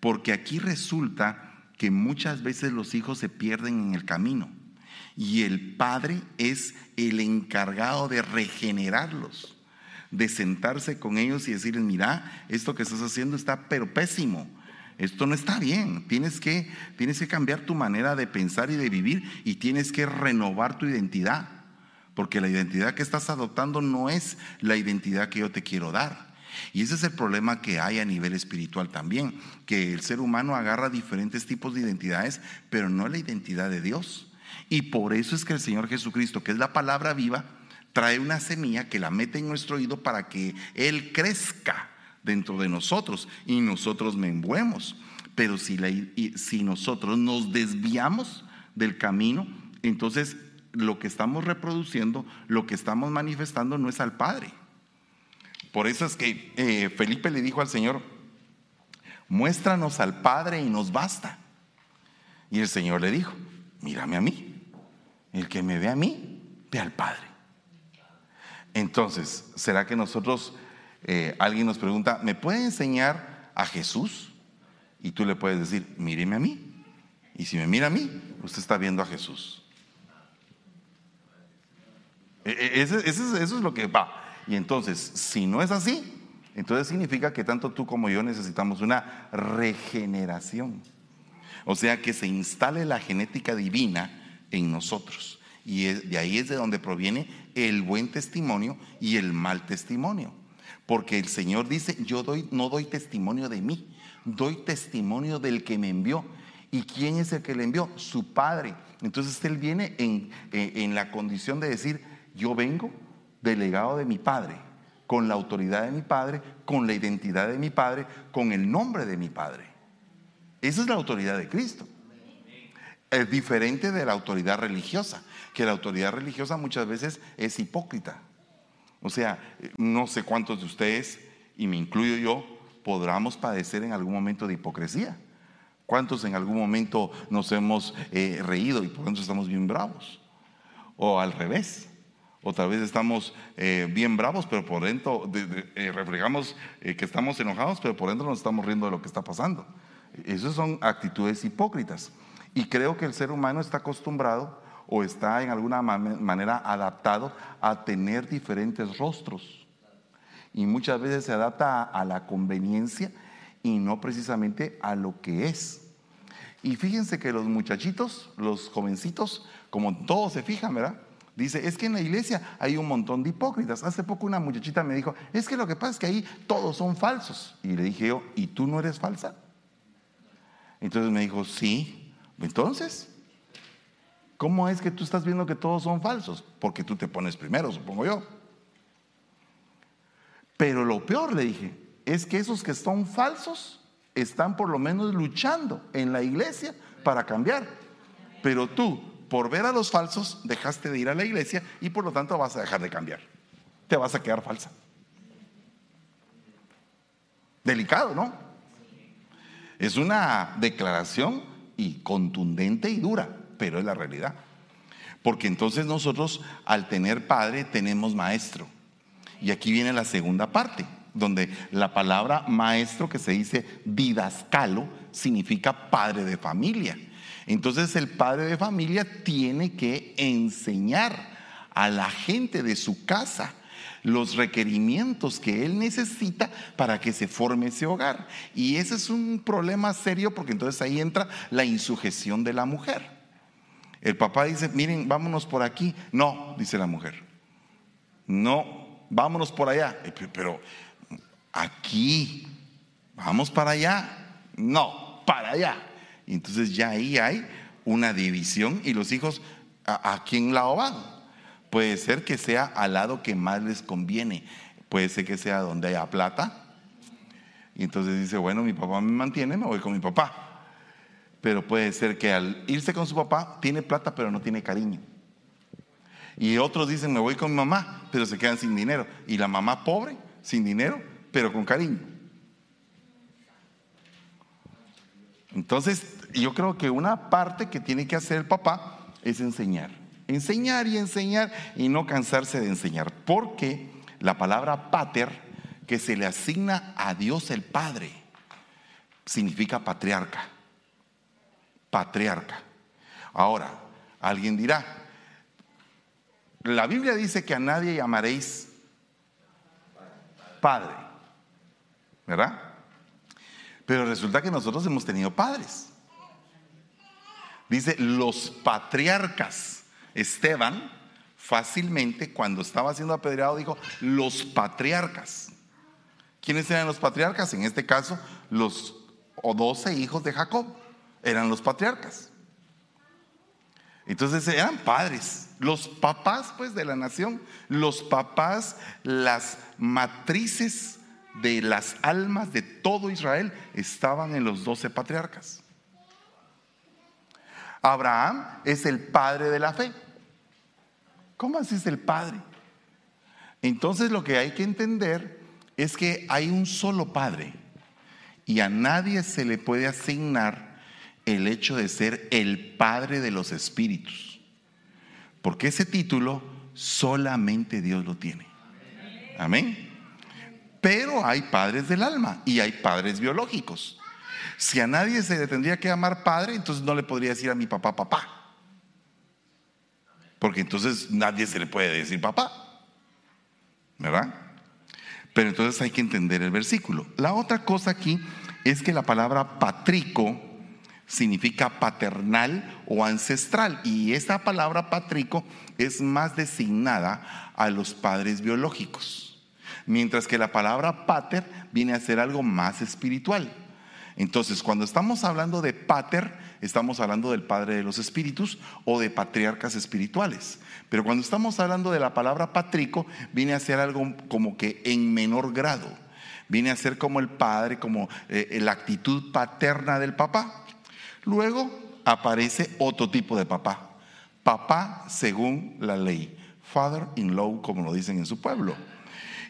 Porque aquí resulta que muchas veces los hijos se pierden en el camino y el padre es el encargado de regenerarlos, de sentarse con ellos y decirles, mira, esto que estás haciendo está pero pésimo, esto no está bien, tienes que, tienes que cambiar tu manera de pensar y de vivir y tienes que renovar tu identidad, porque la identidad que estás adoptando no es la identidad que yo te quiero dar. Y ese es el problema que hay a nivel espiritual también, que el ser humano agarra diferentes tipos de identidades, pero no la identidad de Dios. Y por eso es que el Señor Jesucristo, que es la palabra viva, trae una semilla que la mete en nuestro oído para que Él crezca dentro de nosotros y nosotros menguemos. Pero si, si nosotros nos desviamos del camino, entonces lo que estamos reproduciendo, lo que estamos manifestando no es al Padre, por eso es que eh, Felipe le dijo al Señor, muéstranos al Padre y nos basta. Y el Señor le dijo, mírame a mí. El que me ve a mí, ve al Padre. Entonces, ¿será que nosotros, eh, alguien nos pregunta, ¿me puede enseñar a Jesús? Y tú le puedes decir, míreme a mí. Y si me mira a mí, usted está viendo a Jesús. E, e, eso es lo que va. Y entonces, si no es así, entonces significa que tanto tú como yo necesitamos una regeneración. O sea, que se instale la genética divina en nosotros. Y de ahí es de donde proviene el buen testimonio y el mal testimonio. Porque el Señor dice, yo doy, no doy testimonio de mí, doy testimonio del que me envió. ¿Y quién es el que le envió? Su Padre. Entonces Él viene en, en la condición de decir, yo vengo delegado de mi Padre, con la autoridad de mi Padre, con la identidad de mi Padre, con el nombre de mi Padre. Esa es la autoridad de Cristo. Es diferente de la autoridad religiosa, que la autoridad religiosa muchas veces es hipócrita. O sea, no sé cuántos de ustedes, y me incluyo yo, podamos padecer en algún momento de hipocresía. ¿Cuántos en algún momento nos hemos eh, reído y por dentro estamos bien bravos? O al revés. Otra vez estamos eh, bien bravos, pero por dentro eh, reflejamos que estamos enojados, pero por dentro nos estamos riendo de lo que está pasando. Esas son actitudes hipócritas. Y creo que el ser humano está acostumbrado o está en alguna manera adaptado a tener diferentes rostros. Y muchas veces se adapta a, la conveniencia y no precisamente a lo que es. Y fíjense que los muchachitos, los jovencitos, como todos se fijan, ¿verdad? Dice, es que en la iglesia hay un montón de hipócritas. Hace poco una muchachita me dijo, es que lo que pasa es que ahí todos son falsos. Y le dije yo, ¿y tú no eres falsa? Entonces me dijo, sí. Entonces, ¿cómo es que tú estás viendo que todos son falsos? Porque tú te pones primero, supongo yo. Pero lo peor, le dije, es que esos que son falsos están por lo menos luchando en la iglesia para cambiar. Pero tú, por ver a los falsos, dejaste de ir a la iglesia y por lo tanto vas a dejar de cambiar. Te vas a quedar falsa. Delicado, ¿no? Es una declaración y contundente y dura, pero es la realidad. Porque entonces nosotros al tener padre tenemos maestro. Y aquí viene la segunda parte, donde la palabra maestro que se dice didascalo significa padre de familia. Entonces el padre de familia tiene que enseñar a la gente de su casa los requerimientos que él necesita para que se forme ese hogar. Y ese es un problema serio porque entonces ahí entra la insujeción de la mujer. El papá dice, miren, vámonos por aquí. No, dice la mujer. No, vámonos por allá. Pero aquí, vamos para allá. No, para allá. Y entonces ya ahí hay una división y los hijos, ¿a, quién lado van? Puede ser que sea al lado que más les conviene. Puede ser que sea donde haya plata. Y entonces dice, bueno, mi papá me mantiene, me voy con mi papá. Pero puede ser que al irse con su papá tiene plata pero no tiene cariño. Y otros dicen, me voy con mi mamá, pero se quedan sin dinero. Y la mamá pobre, sin dinero, pero con cariño. Entonces, yo creo que una parte que tiene que hacer el papá es enseñar. Enseñar y enseñar y no cansarse de enseñar. Porque la palabra pater, que se le asigna a Dios el Padre, significa patriarca. Patriarca. Ahora, alguien dirá, la Biblia dice que a nadie llamaréis padre, ¿verdad? Pero resulta que nosotros hemos tenido padres. Dice los patriarcas. Esteban fácilmente cuando estaba siendo apedreado dijo los patriarcas. ¿Quiénes eran los patriarcas? En este caso, los doce hijos de Jacob eran los patriarcas. Entonces eran padres, los papás pues de la nación, los papás, las matrices de las almas de todo Israel estaban en los doce patriarcas. Abraham es el padre de la fe. ¿Cómo así es el padre? Entonces lo que hay que entender es que hay un solo padre y a nadie se le puede asignar el hecho de ser el Padre de los Espíritus. Porque ese título solamente Dios lo tiene. Amén. Pero hay padres del alma y hay padres biológicos. Si a nadie se le tendría que llamar padre, entonces no le podría decir a mi papá papá. Porque entonces nadie se le puede decir papá. ¿Verdad? Pero entonces hay que entender el versículo. La otra cosa aquí es que la palabra patrico significa paternal o ancestral. Y esta palabra patrico es más designada a los padres biológicos. Mientras que la palabra pater viene a ser algo más espiritual. Entonces, cuando estamos hablando de pater, estamos hablando del Padre de los Espíritus o de patriarcas espirituales. Pero cuando estamos hablando de la palabra patrico, viene a ser algo como que en menor grado. Viene a ser como el Padre, como eh, la actitud paterna del papá. Luego aparece otro tipo de papá. Papá según la ley. Father in law, como lo dicen en su pueblo.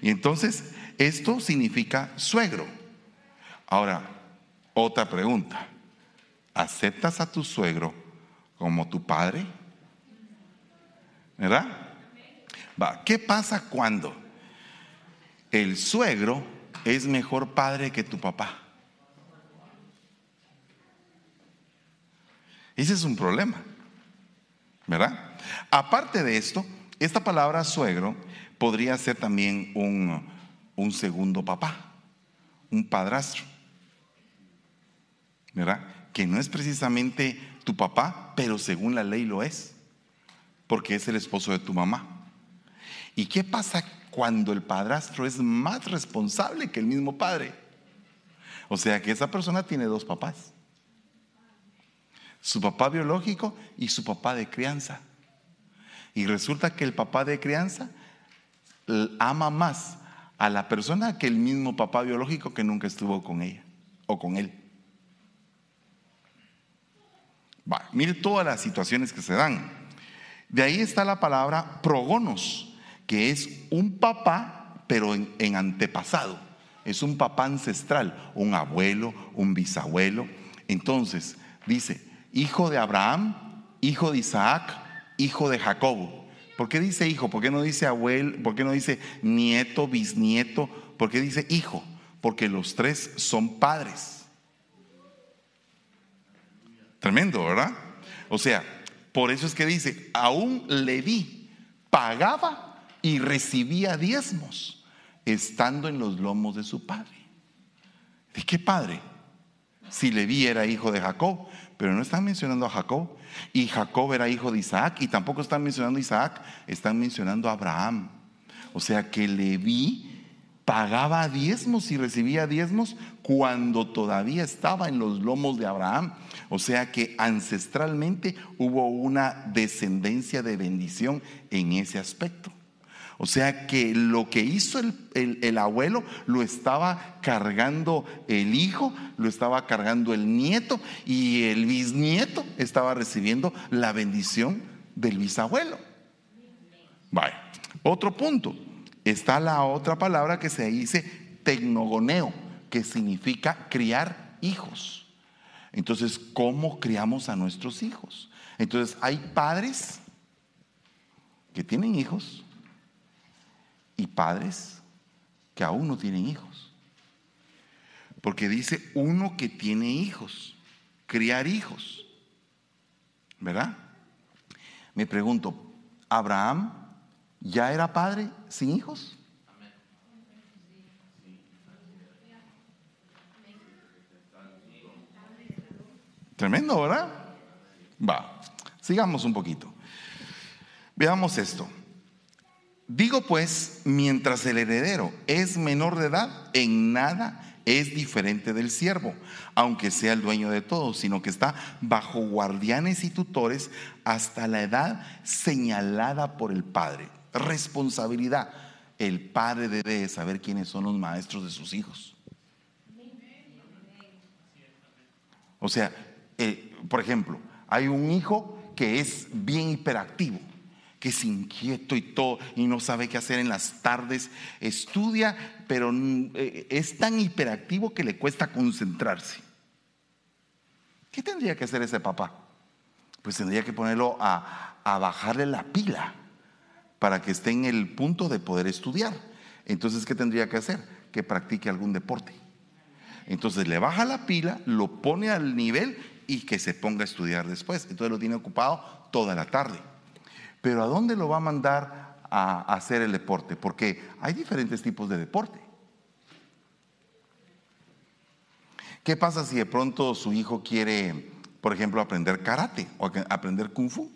Y entonces, esto significa suegro. Ahora, otra pregunta. ¿Aceptas a tu suegro como tu padre? ¿Verdad? Va, ¿qué pasa cuando el suegro es mejor padre que tu papá? Ese es un problema, ¿verdad? Aparte de esto, esta palabra suegro podría ser también un, un segundo papá, un padrastro, ¿verdad? Que no es precisamente tu papá, pero según la ley lo es, porque es el esposo de tu mamá. ¿Y qué pasa cuando el padrastro es más responsable que el mismo padre? O sea que esa persona tiene dos papás su papá biológico y su papá de crianza. Y resulta que el papá de crianza ama más a la persona que el mismo papá biológico que nunca estuvo con ella o con él. Mire todas las situaciones que se dan. De ahí está la palabra progonos, que es un papá, pero en, en antepasado. Es un papá ancestral, un abuelo, un bisabuelo. Entonces, dice, hijo de Abraham, hijo de Isaac, hijo de Jacobo. ¿Por qué dice hijo? ¿Por qué no dice abuelo? ¿Por qué no dice nieto, bisnieto? ¿Por qué dice hijo? Porque los tres son padres. Tremendo, ¿verdad? O sea, por eso es que dice, aún Leví pagaba y recibía diezmos estando en los lomos de su padre. ¿De qué padre? Si Leví era hijo de Jacob, pero no están mencionando a Jacob. Y Jacob era hijo de Isaac, y tampoco están mencionando a Isaac, están mencionando a Abraham. O sea que Leví pagaba diezmos y recibía diezmos cuando todavía estaba en los lomos de Abraham. O sea que ancestralmente hubo una descendencia de bendición en ese aspecto. O sea que lo que hizo el, abuelo lo estaba cargando el hijo, lo estaba cargando el nieto y el bisnieto estaba recibiendo la bendición del bisabuelo. Vale. Otro punto. Está la otra palabra que se dice tecnogoneo, que significa criar hijos. Entonces, ¿cómo criamos a nuestros hijos? Entonces, hay padres que tienen hijos y padres que aún no tienen hijos. Porque dice uno que tiene hijos, criar hijos. ¿Verdad? Me pregunto, ¿Abraham ya era padre sin hijos? Tremendo, ¿verdad? Va, sigamos un poquito. Veamos esto. Digo pues, mientras el heredero es menor de edad, en nada es diferente del siervo, aunque sea el dueño de todo, sino que está bajo guardianes y tutores hasta la edad señalada por el padre. Responsabilidad. El padre debe saber quiénes son los maestros de sus hijos. O sea, eh, por ejemplo, hay un hijo que es bien hiperactivo que es inquieto y todo y no sabe qué hacer en las tardes, estudia, pero eh, es tan hiperactivo que le cuesta concentrarse. ¿Qué tendría que hacer ese papá? Pues tendría que ponerlo a, a bajarle la pila para que esté en el punto de poder estudiar. Entonces, ¿qué tendría que hacer? Que practique algún deporte. Entonces le baja la pila, lo pone al nivel y que se ponga a estudiar después. Entonces lo tiene ocupado toda la tarde. Pero ¿a dónde lo va a mandar a hacer el deporte? Porque hay diferentes tipos de deporte. ¿Qué pasa si de pronto su hijo quiere, por ejemplo, aprender karate o aprender kung fu?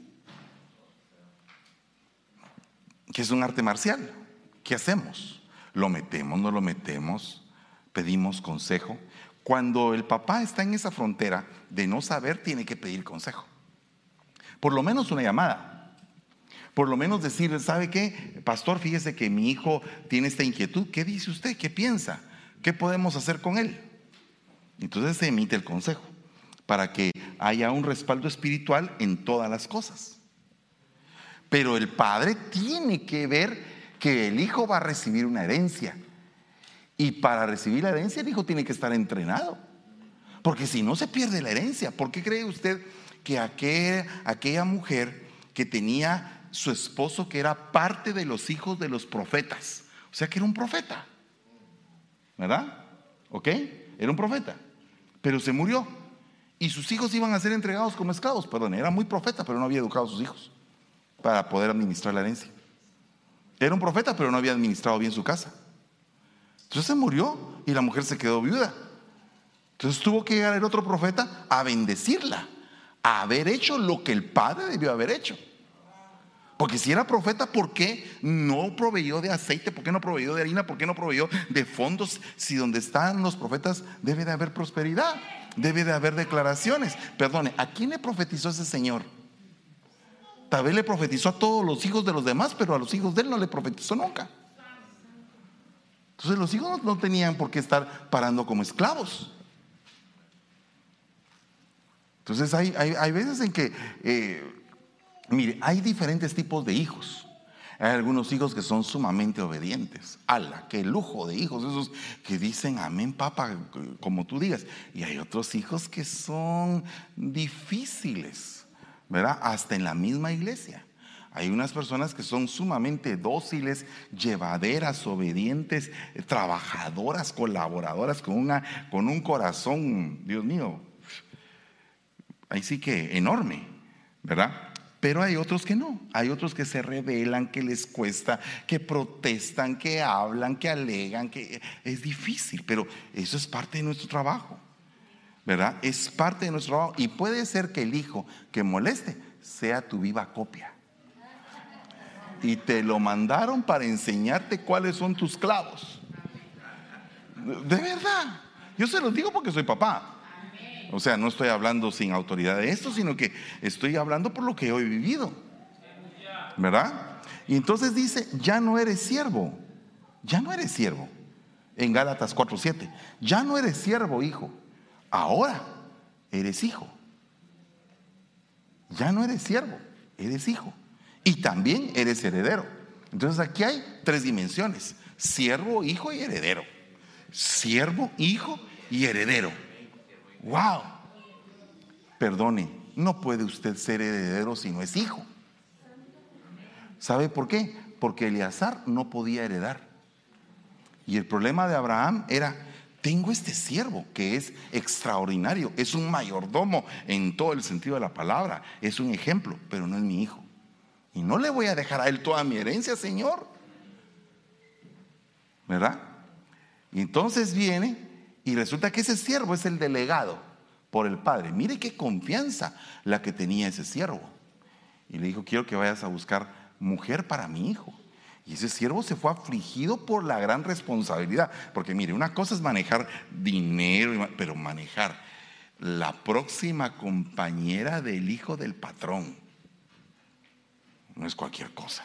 Que es un arte marcial. ¿Qué hacemos? ¿Lo metemos? ¿No lo metemos? ¿Pedimos consejo? Cuando el papá está en esa frontera de no saber, tiene que pedir consejo. Por lo menos una llamada. Por lo menos decirle, ¿sabe qué? Pastor, fíjese que mi hijo tiene esta inquietud. ¿Qué dice usted? ¿Qué piensa? ¿Qué podemos hacer con él? Entonces se emite el consejo para que haya un respaldo espiritual en todas las cosas. Pero el padre tiene que ver que el hijo va a recibir una herencia Y para recibir la herencia el hijo tiene que estar entrenado. Porque si no se pierde la herencia. ¿Por qué cree usted que aquel, aquella mujer que tenía su esposo que era parte de los hijos de los profetas? O sea que era un profeta. ¿Verdad? ¿Ok? Era un profeta. Pero se murió. Y sus hijos iban a ser entregados como esclavos. Perdón, era muy profeta, pero no había educado a sus hijos para poder administrar la herencia. Era un profeta, pero no había administrado bien su casa. Entonces se murió y la mujer se quedó viuda. Entonces tuvo que llegar el otro profeta a bendecirla, a haber hecho lo que el padre debió haber hecho. Porque si era profeta, ¿por qué no proveyó de aceite? ¿Por qué no proveyó de harina? ¿Por qué no proveyó de fondos? Si donde están los profetas debe de haber prosperidad, debe de haber declaraciones. Perdone, ¿a quién le profetizó ese señor? Tal vez le profetizó a todos los hijos de los demás, pero a los hijos de él no le profetizó nunca. Entonces los hijos no tenían por qué estar parando como esclavos. Entonces hay, hay, veces en que, eh, mire, hay diferentes tipos de hijos. Hay algunos hijos que son sumamente obedientes. ¡Hala! ¡Qué lujo de hijos! Esos que dicen amén, papá, como tú digas. Y hay otros hijos que son difíciles, ¿verdad? Hasta en la misma iglesia. Hay unas personas que son sumamente dóciles, llevaderas, obedientes, trabajadoras, colaboradoras, con, una, con un corazón, Dios mío, ahí sí que enorme, ¿verdad? Pero hay otros que no, hay otros que se rebelan, que les cuesta, que protestan, que hablan, que alegan, que es difícil, pero eso es parte de nuestro trabajo, ¿verdad? Es parte de nuestro trabajo y puede ser que el hijo que moleste sea tu viva copia. Y te lo mandaron para enseñarte cuáles son tus clavos. De verdad. Yo se los digo porque soy papá. O sea, no estoy hablando sin autoridad de esto, sino que estoy hablando por lo que he vivido. ¿Verdad? Y entonces dice, ya no eres siervo, ya no eres siervo. En Gálatas 4:7, ya no eres siervo, hijo. Ahora eres hijo. Ya no eres siervo, eres hijo. Y también eres heredero. Entonces aquí hay tres dimensiones, siervo, hijo y heredero. Siervo, hijo y heredero. Wow. Perdone, no puede usted ser heredero si no es hijo. ¿Sabe por qué? Porque Eleazar no podía heredar. Y el problema de Abraham era, tengo este siervo que es extraordinario, es un mayordomo en todo el sentido de la palabra, es un ejemplo, pero no es mi hijo. Y no le voy a dejar a él toda mi herencia, Señor. ¿Verdad? Y entonces viene y resulta que ese siervo es el delegado por el padre. Mire qué confianza la que tenía ese siervo. Y le dijo, quiero que vayas a buscar mujer para mi hijo. Y ese siervo se fue afligido por la gran responsabilidad. Porque mire, una cosa es manejar dinero, pero manejar la próxima compañera del hijo del patrón. No es cualquier cosa.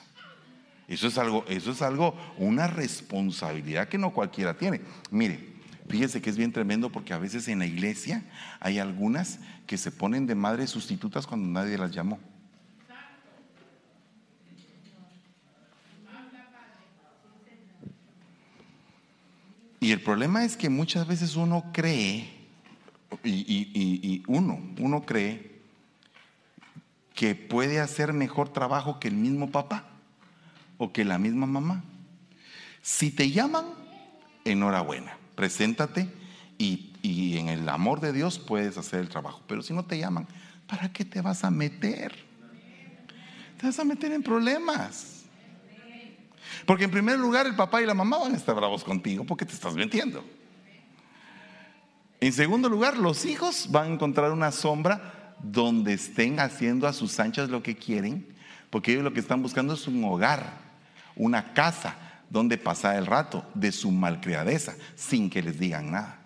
Eso es algo, eso es algo, una responsabilidad que no cualquiera tiene. Mire, Fíjese que es bien tremendo porque a veces en la iglesia hay algunas que se ponen de madres sustitutas cuando nadie las llamó. Y el problema es que muchas veces uno cree, y, uno, uno cree que puede hacer mejor trabajo que el mismo papá o que la misma mamá. Si te llaman, enhorabuena preséntate y, en el amor de Dios puedes hacer el trabajo. Pero si no te llaman, ¿para qué te vas a meter? Te vas a meter en problemas. Porque en primer lugar el papá y la mamá van a estar bravos contigo porque te estás mintiendo. En segundo lugar, los hijos van a encontrar una sombra donde estén haciendo a sus anchas lo que quieren, porque ellos lo que están buscando es un hogar, una casa, donde pasar el rato de su malcriadeza sin que les digan nada.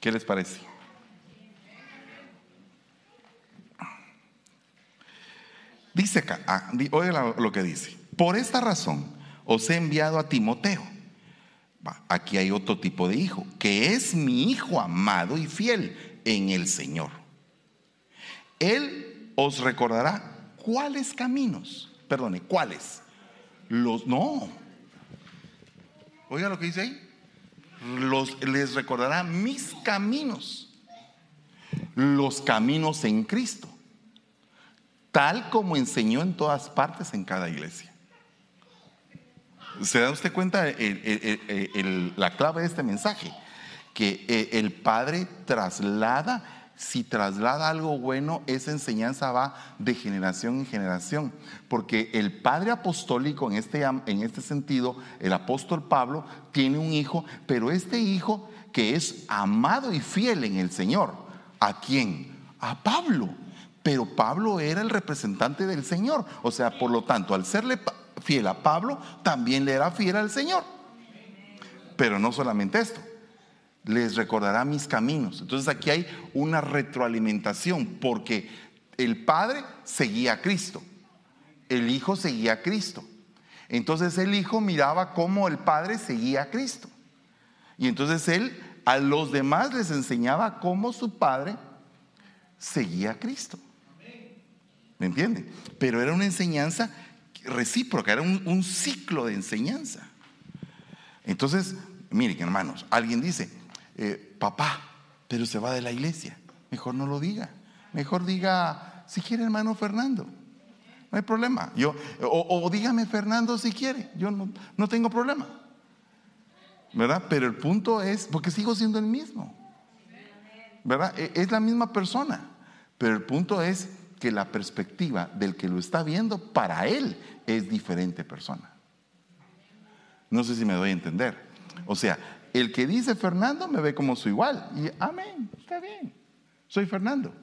¿Qué les parece? Dice acá, ah, oiga lo que dice. Por esta razón os he enviado a Timoteo. Aquí hay otro tipo de hijo, que es mi hijo amado y fiel en el Señor. Él os recordará cuáles caminos perdone, ¿cuáles? Los, no, Oiga lo que dice ahí. Los, les recordará mis caminos. Los caminos en Cristo. Tal como enseñó en todas partes en cada iglesia. ¿Se da usted cuenta la clave de este mensaje? Que eh, el Padre traslada, si traslada algo bueno, esa enseñanza va de generación en generación. Porque el Padre apostólico, en este, en este sentido, el apóstol Pablo, tiene un hijo, pero este hijo que es amado y fiel en el Señor, ¿a quién? A Pablo. Pero Pablo era el representante del Señor. O sea, por lo tanto, al serle fiel a Pablo, también le era fiel al Señor. Pero no solamente esto, les recordará mis caminos. Entonces aquí hay una retroalimentación porque el Padre seguía a Cristo, el Hijo seguía a Cristo. Entonces el Hijo miraba cómo el Padre seguía a Cristo. Y entonces él a los demás les enseñaba cómo su Padre seguía a Cristo. ¿Me entiende? Pero era una enseñanza recíproca, era un, ciclo de enseñanza. Entonces, miren hermanos, alguien dice, eh, papá, pero se va de la iglesia. Mejor no lo diga. Mejor diga, si quiere hermano Fernando. No hay problema. Yo, o, dígame Fernando si quiere. Yo no, no tengo problema. ¿Verdad? Pero el punto es, porque sigo siendo el mismo. ¿Verdad? E, es la misma persona. Pero el punto es que la perspectiva del que lo está viendo para él es diferente persona. No sé si me doy a entender. O sea, el que dice Fernando me ve como su igual. Y amén, está bien. Soy Fernando.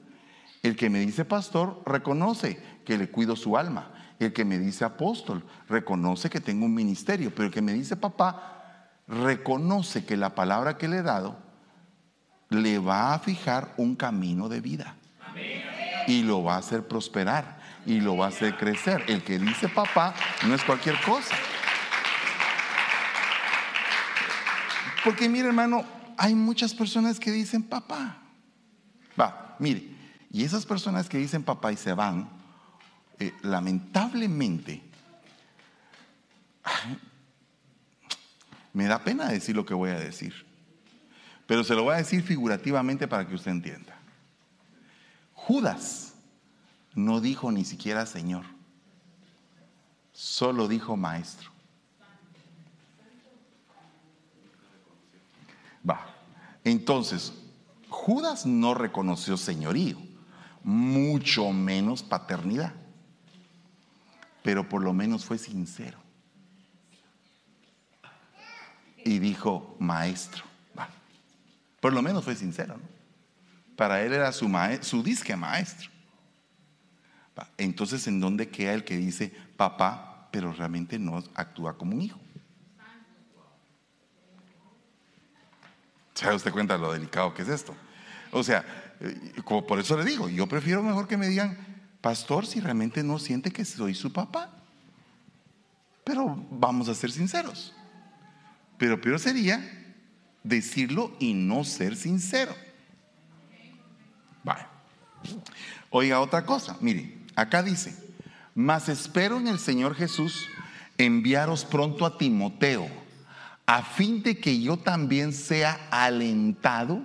El que me dice pastor reconoce que le cuido su alma. El que me dice apóstol reconoce que tengo un ministerio. Pero el que me dice papá reconoce que la palabra que le he dado le va a fijar un camino de vida. Amén y lo va a hacer prosperar y lo va a hacer crecer. El que dice papá no es cualquier cosa. Porque mire hermano, hay muchas personas que dicen papá. Va, mire, y esas personas que dicen papá y se van, eh, lamentablemente, me da pena decir lo que voy a decir, pero se lo voy a decir figurativamente para que usted entienda. Judas no dijo ni siquiera Señor, solo dijo Maestro. Va. Entonces, Judas no reconoció señorío, mucho menos paternidad, pero por lo menos fue sincero. Y dijo, maestro. Va. Por lo menos fue sincero, ¿no? Para él era su, su disque maestro. Entonces, ¿en dónde queda el que dice papá, pero realmente no actúa como un hijo? ¿Se da usted cuenta de lo delicado que es esto? O sea, eh, como por eso le digo, yo prefiero mejor que me digan, pastor, si realmente no siente que soy su papá. Pero vamos a ser sinceros. Pero peor sería decirlo y no ser sincero. Oiga otra cosa, mire, acá dice, mas espero en el Señor Jesús enviaros pronto a Timoteo, a fin de que yo también sea alentado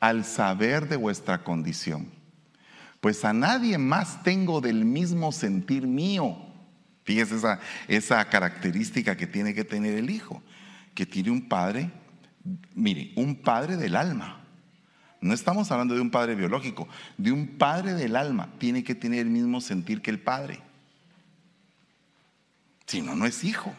al saber de vuestra condición. Pues a nadie más tengo del mismo sentir mío. Fíjese esa, esa característica que tiene que tener el hijo, que tiene un padre, mire, un padre del alma. No estamos hablando de un padre biológico, de un padre del alma. Tiene que tener el mismo sentir que el padre. Si no, no es hijo.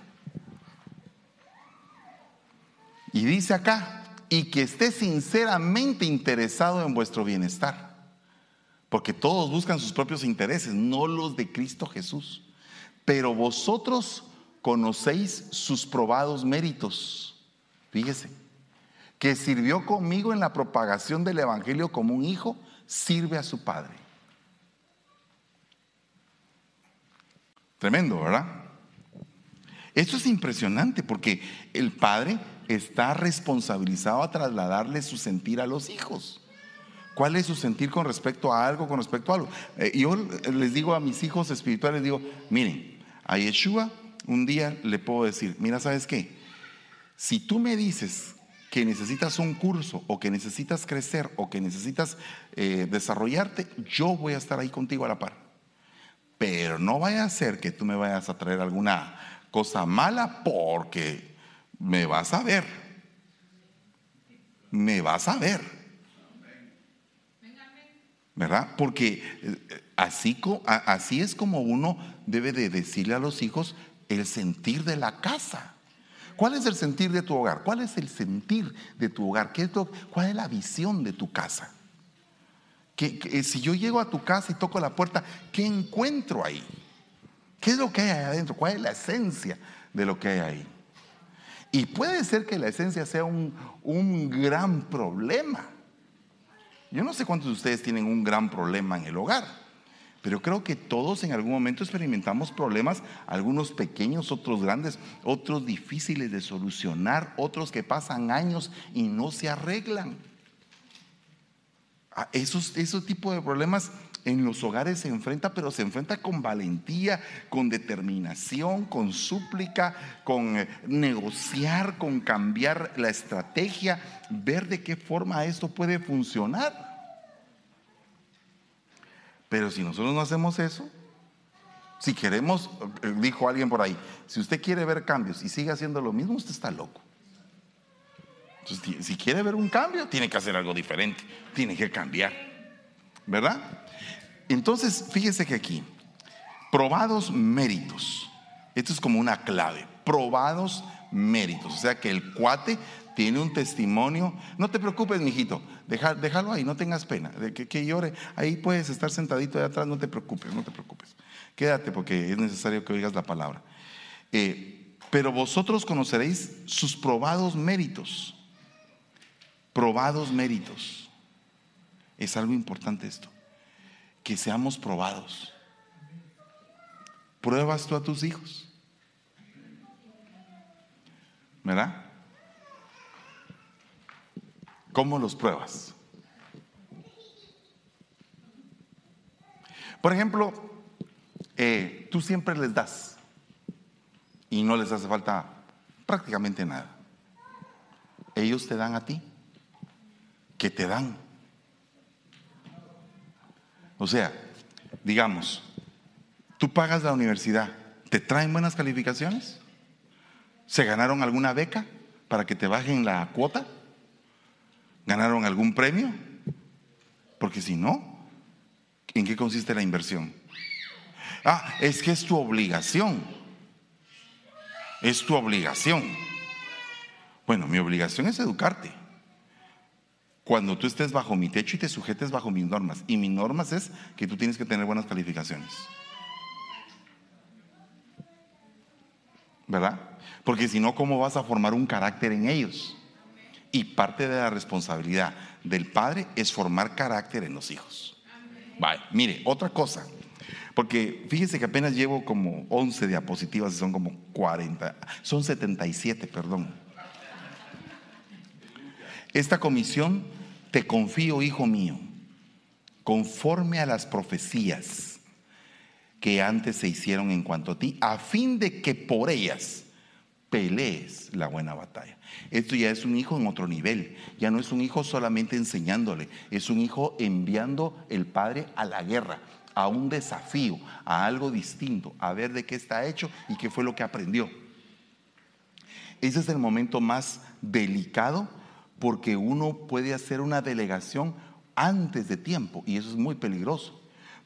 Y dice acá, y que esté sinceramente interesado en vuestro bienestar. Porque todos buscan sus propios intereses, no los de Cristo Jesús. Pero vosotros conocéis sus probados méritos. Fíjese que sirvió conmigo en la propagación del Evangelio como un hijo, sirve a su padre. Tremendo, ¿verdad? Esto es impresionante porque el padre está responsabilizado a trasladarle su sentir a los hijos. ¿Cuál es su sentir con respecto a algo, con respecto a algo? Eh, yo les digo a mis hijos espirituales, digo, miren, a Yeshua un día le puedo decir, mira, ¿sabes qué? Si tú me dices que necesitas un curso o que necesitas crecer o que necesitas eh, desarrollarte, yo voy a estar ahí contigo a la par. Pero no vaya a ser que tú me vayas a traer alguna cosa mala porque me vas a ver. Me vas a ver. ¿Verdad? Porque eh, así, así es como uno debe de decirle a los hijos el sentir de la casa. ¿Cuál es el sentir de tu hogar? ¿Cuál es el sentir de tu hogar? ¿Qué es ¿Cuál es la visión de tu casa? Que, si yo llego a tu casa y toco la puerta, ¿qué encuentro ahí? ¿Qué es lo que hay ahí adentro? ¿Cuál es la esencia de lo que hay ahí? Y puede ser que la esencia sea un, un gran problema. Yo no sé cuántos de ustedes tienen un gran problema en el hogar. Pero creo que todos en algún momento experimentamos problemas, algunos pequeños, otros grandes, otros difíciles de solucionar, otros que pasan años y no se arreglan. Ah, esos, esos tipos de problemas en los hogares se enfrenta, pero se enfrenta con valentía, con determinación, con súplica, con eh, negociar, con cambiar la estrategia, ver de qué forma esto puede funcionar. Pero si nosotros no hacemos eso, si queremos, eh, dijo alguien por ahí, si usted quiere ver cambios y sigue haciendo lo mismo, usted está loco. Entonces, si quiere ver un cambio, tiene que hacer algo diferente, tiene que cambiar, ¿verdad? Entonces, fíjese que aquí, probados méritos, esto es como una clave, probados méritos, o sea que el cuate tiene un testimonio. No te preocupes, mijito, déjalo ahí, no tengas pena, de que, llore. Ahí puedes estar sentadito de atrás, no te preocupes, no te preocupes. Quédate porque es necesario que oigas la palabra. Eh, pero vosotros conoceréis sus probados méritos. Probados méritos. Es algo importante esto. Que seamos probados. Pruebas tú a tus hijos. ¿Verdad? ¿Cómo los pruebas? Por ejemplo, eh, tú siempre les das y no les hace falta prácticamente nada. Ellos te dan a ti. ¿Qué te dan? O sea, digamos, tú pagas la universidad, ¿te traen buenas calificaciones? ¿Se ganaron alguna beca para que te bajen la cuota? ¿Ganaron algún premio? Porque si no, ¿en qué consiste la inversión? Ah, es que es tu obligación. Es tu obligación. Bueno, mi obligación es educarte. Cuando tú estés bajo mi techo y te sujetes bajo mis normas. Y mis normas es que tú tienes que tener buenas calificaciones. ¿Verdad? Porque si no, ¿cómo vas a formar un carácter en ellos? Y parte de la responsabilidad del padre es formar carácter en los hijos. Vale, mire, otra cosa. Porque fíjese que apenas llevo como 11 diapositivas son como 40, son 77, perdón. Esta comisión te confío, hijo mío, conforme a las profecías que antes se hicieron en cuanto a ti, a fin de que por ellas pelees la buena batalla. Esto ya es un hijo en otro nivel, ya no es un hijo solamente enseñándole, es un hijo enviando el padre a la guerra, a un desafío, a algo distinto, a ver de qué está hecho y qué fue lo que aprendió. Ese es el momento más delicado porque uno puede hacer una delegación antes de tiempo y eso es muy peligroso.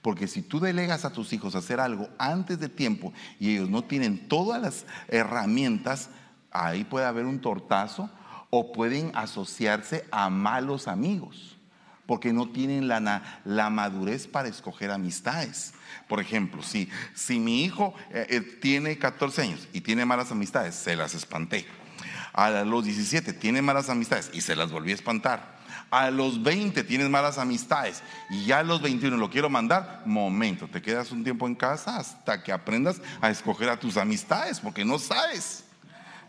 Porque si tú delegas a tus hijos hacer algo antes de tiempo y ellos no tienen todas las herramientas, ahí puede haber un tortazo o pueden asociarse a malos amigos, porque no tienen la, la madurez para escoger amistades. Por ejemplo, si, si mi hijo eh, eh, tiene 14 años y tiene malas amistades, se las espanté. A los 17 tiene malas amistades y se las volví a espantar a los 20 tienes malas amistades y ya a los 21 lo quiero mandar, momento, te quedas un tiempo en casa hasta que aprendas a escoger a tus amistades, porque no sabes.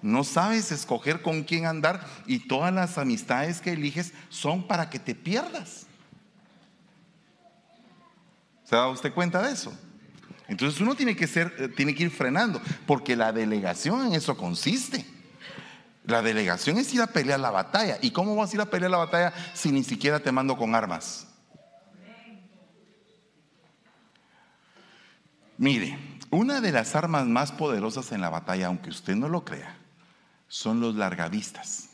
No sabes escoger con quién andar y todas las amistades que eliges son para que te pierdas. ¿Se da usted cuenta de eso? Entonces uno tiene que ser, eh, tiene que ir frenando, porque la delegación en eso consiste. La delegación es ir a pelear la batalla. ¿Y cómo vas a ir a pelear la batalla si ni siquiera te mando con armas? Mire, una de las armas más poderosas en la batalla, aunque usted no lo crea, son los largavistas.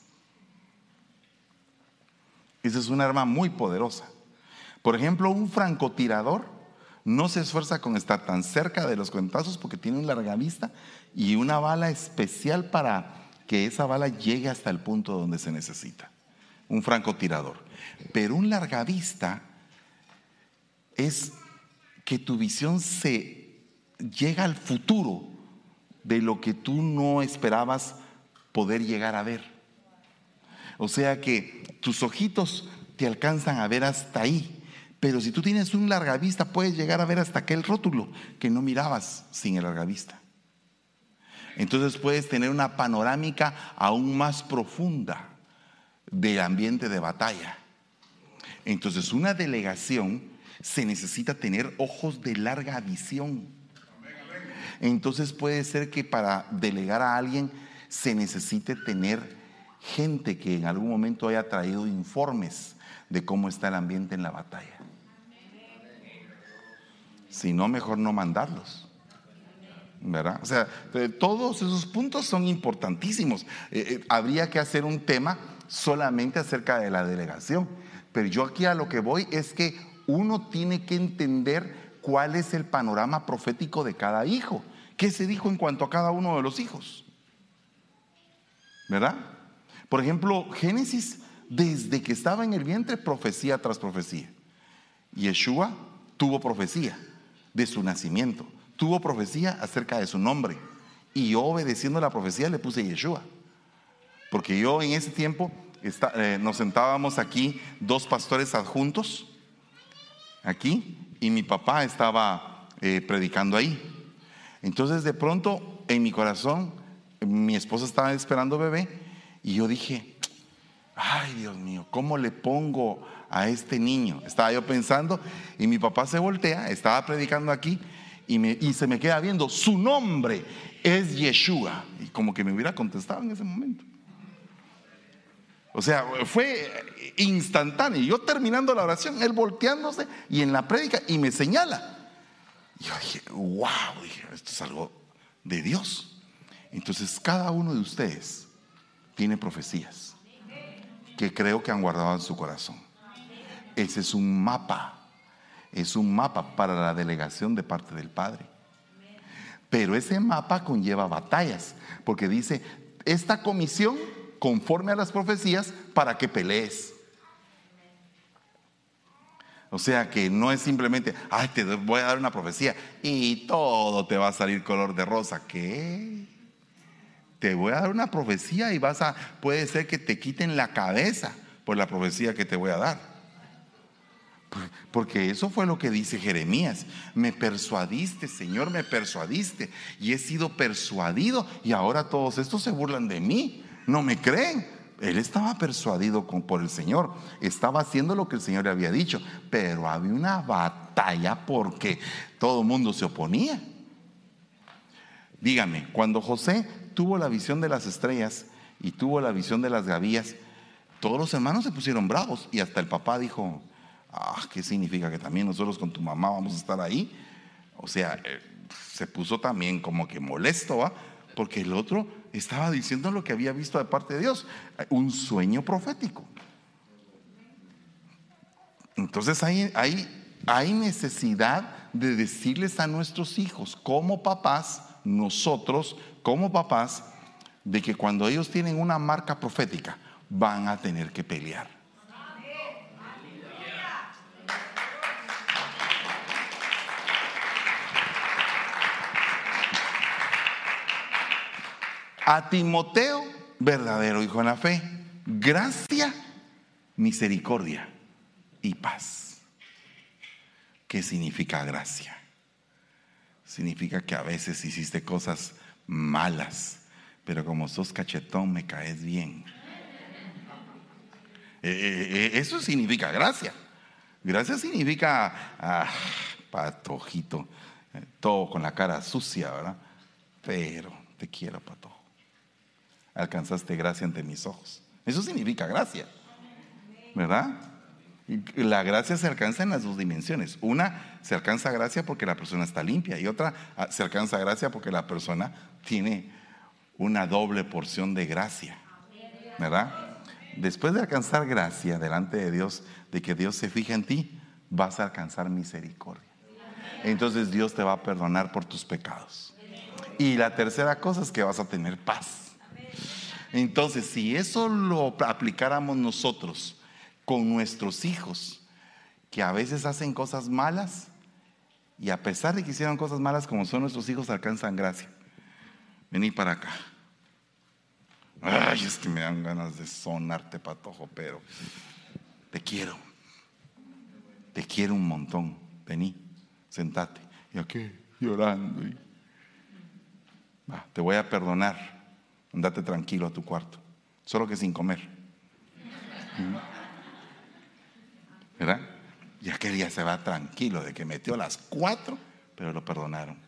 Esa es una arma muy poderosa. Por ejemplo, un francotirador no se esfuerza con estar tan cerca de los cuentazos porque tiene un largavista y una bala especial para que esa bala llegue hasta el punto donde se necesita. Un francotirador. Pero un largavista es que tu visión se llega al futuro de lo que tú no esperabas poder llegar a ver. O sea que tus ojitos te alcanzan a ver hasta ahí. Pero si tú tienes un largavista, puedes llegar a ver hasta aquel rótulo que no mirabas sin el largavista. Entonces puedes tener una panorámica aún más profunda del ambiente de batalla. Entonces una delegación se necesita tener ojos de larga visión. Entonces puede ser que para delegar a alguien se necesite tener gente que en algún momento haya traído informes de cómo está el ambiente en la batalla. Si no, mejor no mandarlos. ¿verdad? O sea, todos esos puntos son importantísimos. Eh, eh, habría que hacer un tema solamente acerca de la delegación. Pero yo aquí a lo que voy es que uno tiene que entender cuál es el panorama profético de cada hijo. ¿Qué se dijo en cuanto a cada uno de los hijos? ¿Verdad? Por ejemplo, Génesis, desde que estaba en el vientre, profecía tras profecía. Yeshua tuvo profecía de su nacimiento tuvo profecía acerca de su nombre. Y yo obedeciendo la profecía le puse Yeshua. Porque yo en ese tiempo eh, nos sentábamos aquí dos pastores adjuntos, aquí, y mi papá estaba eh, predicando ahí. Entonces de pronto en mi corazón, mi esposa estaba esperando bebé, y yo dije, ay Dios mío, ¿cómo le pongo a este niño? Estaba yo pensando, y mi papá se voltea, estaba predicando aquí, y, se me queda viendo, su nombre es Yeshua. Y como que me hubiera contestado en ese momento. O sea, fue instantáneo. Yo terminando la oración, él volteándose y en la prédica y me señala. Y yo dije, wow, esto es algo de Dios. Entonces, cada uno de ustedes tiene profecías que creo que han guardado en su corazón. Ese es un mapa es un mapa para la delegación de parte del Padre. Pero ese mapa conlleva batallas, porque dice, esta comisión conforme a las profecías para que pelees. O sea que no es simplemente, ay, te voy a dar una profecía y todo te va a salir color de rosa. ¿Qué? Te voy a dar una profecía y vas a, puede ser que te quiten la cabeza por la profecía que te voy a dar. Porque eso fue lo que dice Jeremías. Me persuadiste, Señor, me persuadiste. Y he sido persuadido y ahora todos estos se burlan de mí. No me creen. Él estaba persuadido por el Señor. Estaba haciendo lo que el Señor le había dicho. Pero había una batalla porque todo el mundo se oponía. Dígame, cuando José tuvo la visión de las estrellas y tuvo la visión de las gavillas, todos los hermanos se pusieron bravos y hasta el papá dijo, Ah, ¿qué significa? Que también nosotros con tu mamá vamos a estar ahí. O sea, eh, se puso también como que molesto. Porque el otro estaba diciendo lo que había visto de parte de Dios, eh, un sueño profético. Entonces hay, hay necesidad de decirles a nuestros hijos, como papás, nosotros como papás, de que cuando ellos tienen una marca profética, van a tener que pelear. a Timoteo, verdadero hijo en la fe, gracia, misericordia y paz. ¿Qué significa gracia? Significa que a veces hiciste cosas malas, pero como sos cachetón me caes bien. Eh, eh, eh, eso significa gracia. Gracia significa, ah, patojito, todo con la cara sucia, ¿verdad? Pero te quiero, pato. alcanzaste gracia ante mis ojos. Eso significa gracia, ¿verdad? La gracia se alcanza en las dos dimensiones. Una, se alcanza gracia porque la persona está limpia y otra, ah, se alcanza gracia porque la persona tiene una doble porción de gracia, ¿verdad? Después de alcanzar gracia delante de Dios, de que Dios se fija en ti, vas a alcanzar misericordia. Entonces Dios te va a perdonar por tus pecados. Y la tercera cosa es que vas a tener paz. Entonces, si eso lo aplicáramos nosotros con nuestros hijos, que a veces hacen cosas malas, y a pesar de que hicieron cosas malas como son nuestros hijos, alcanzan gracia. Vení para acá. Ay, es que me dan ganas de sonarte, patojo, pero te quiero. Te quiero un montón. Vení, sentate. Y aquí, llorando. te voy a perdonar. Andate tranquilo a tu cuarto. Solo que sin comer. ¿Verdad? Y aquel día se va tranquilo de que metió las cuatro, pero lo perdonaron.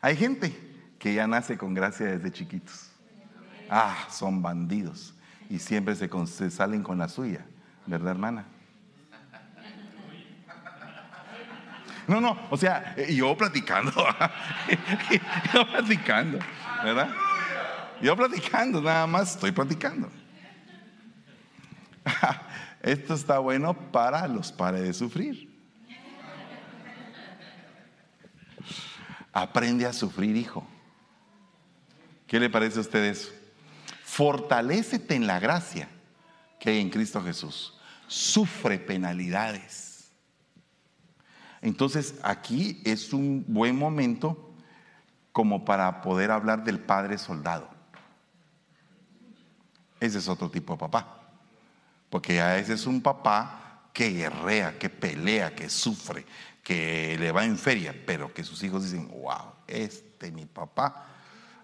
Hay gente que ya nace con gracia desde chiquitos. Ah, son bandidos. Y siempre se, se salen con la suya. ¿Verdad, hermana? No, no, o sea, yo platicando, yo platicando, ¿verdad? Yo platicando, nada más estoy platicando. Esto está bueno para los pares de sufrir. Aprende a sufrir, hijo. ¿Qué le parece a usted eso? Fortalécete en la gracia que hay en Cristo Jesús. Sufre penalidades. Entonces aquí es un buen momento como para poder hablar del padre soldado. Ese es otro tipo de papá. Porque a ese es un papá que guerrea, que pelea, que sufre, que le va en feria, pero que sus hijos dicen, wow, este mi papá,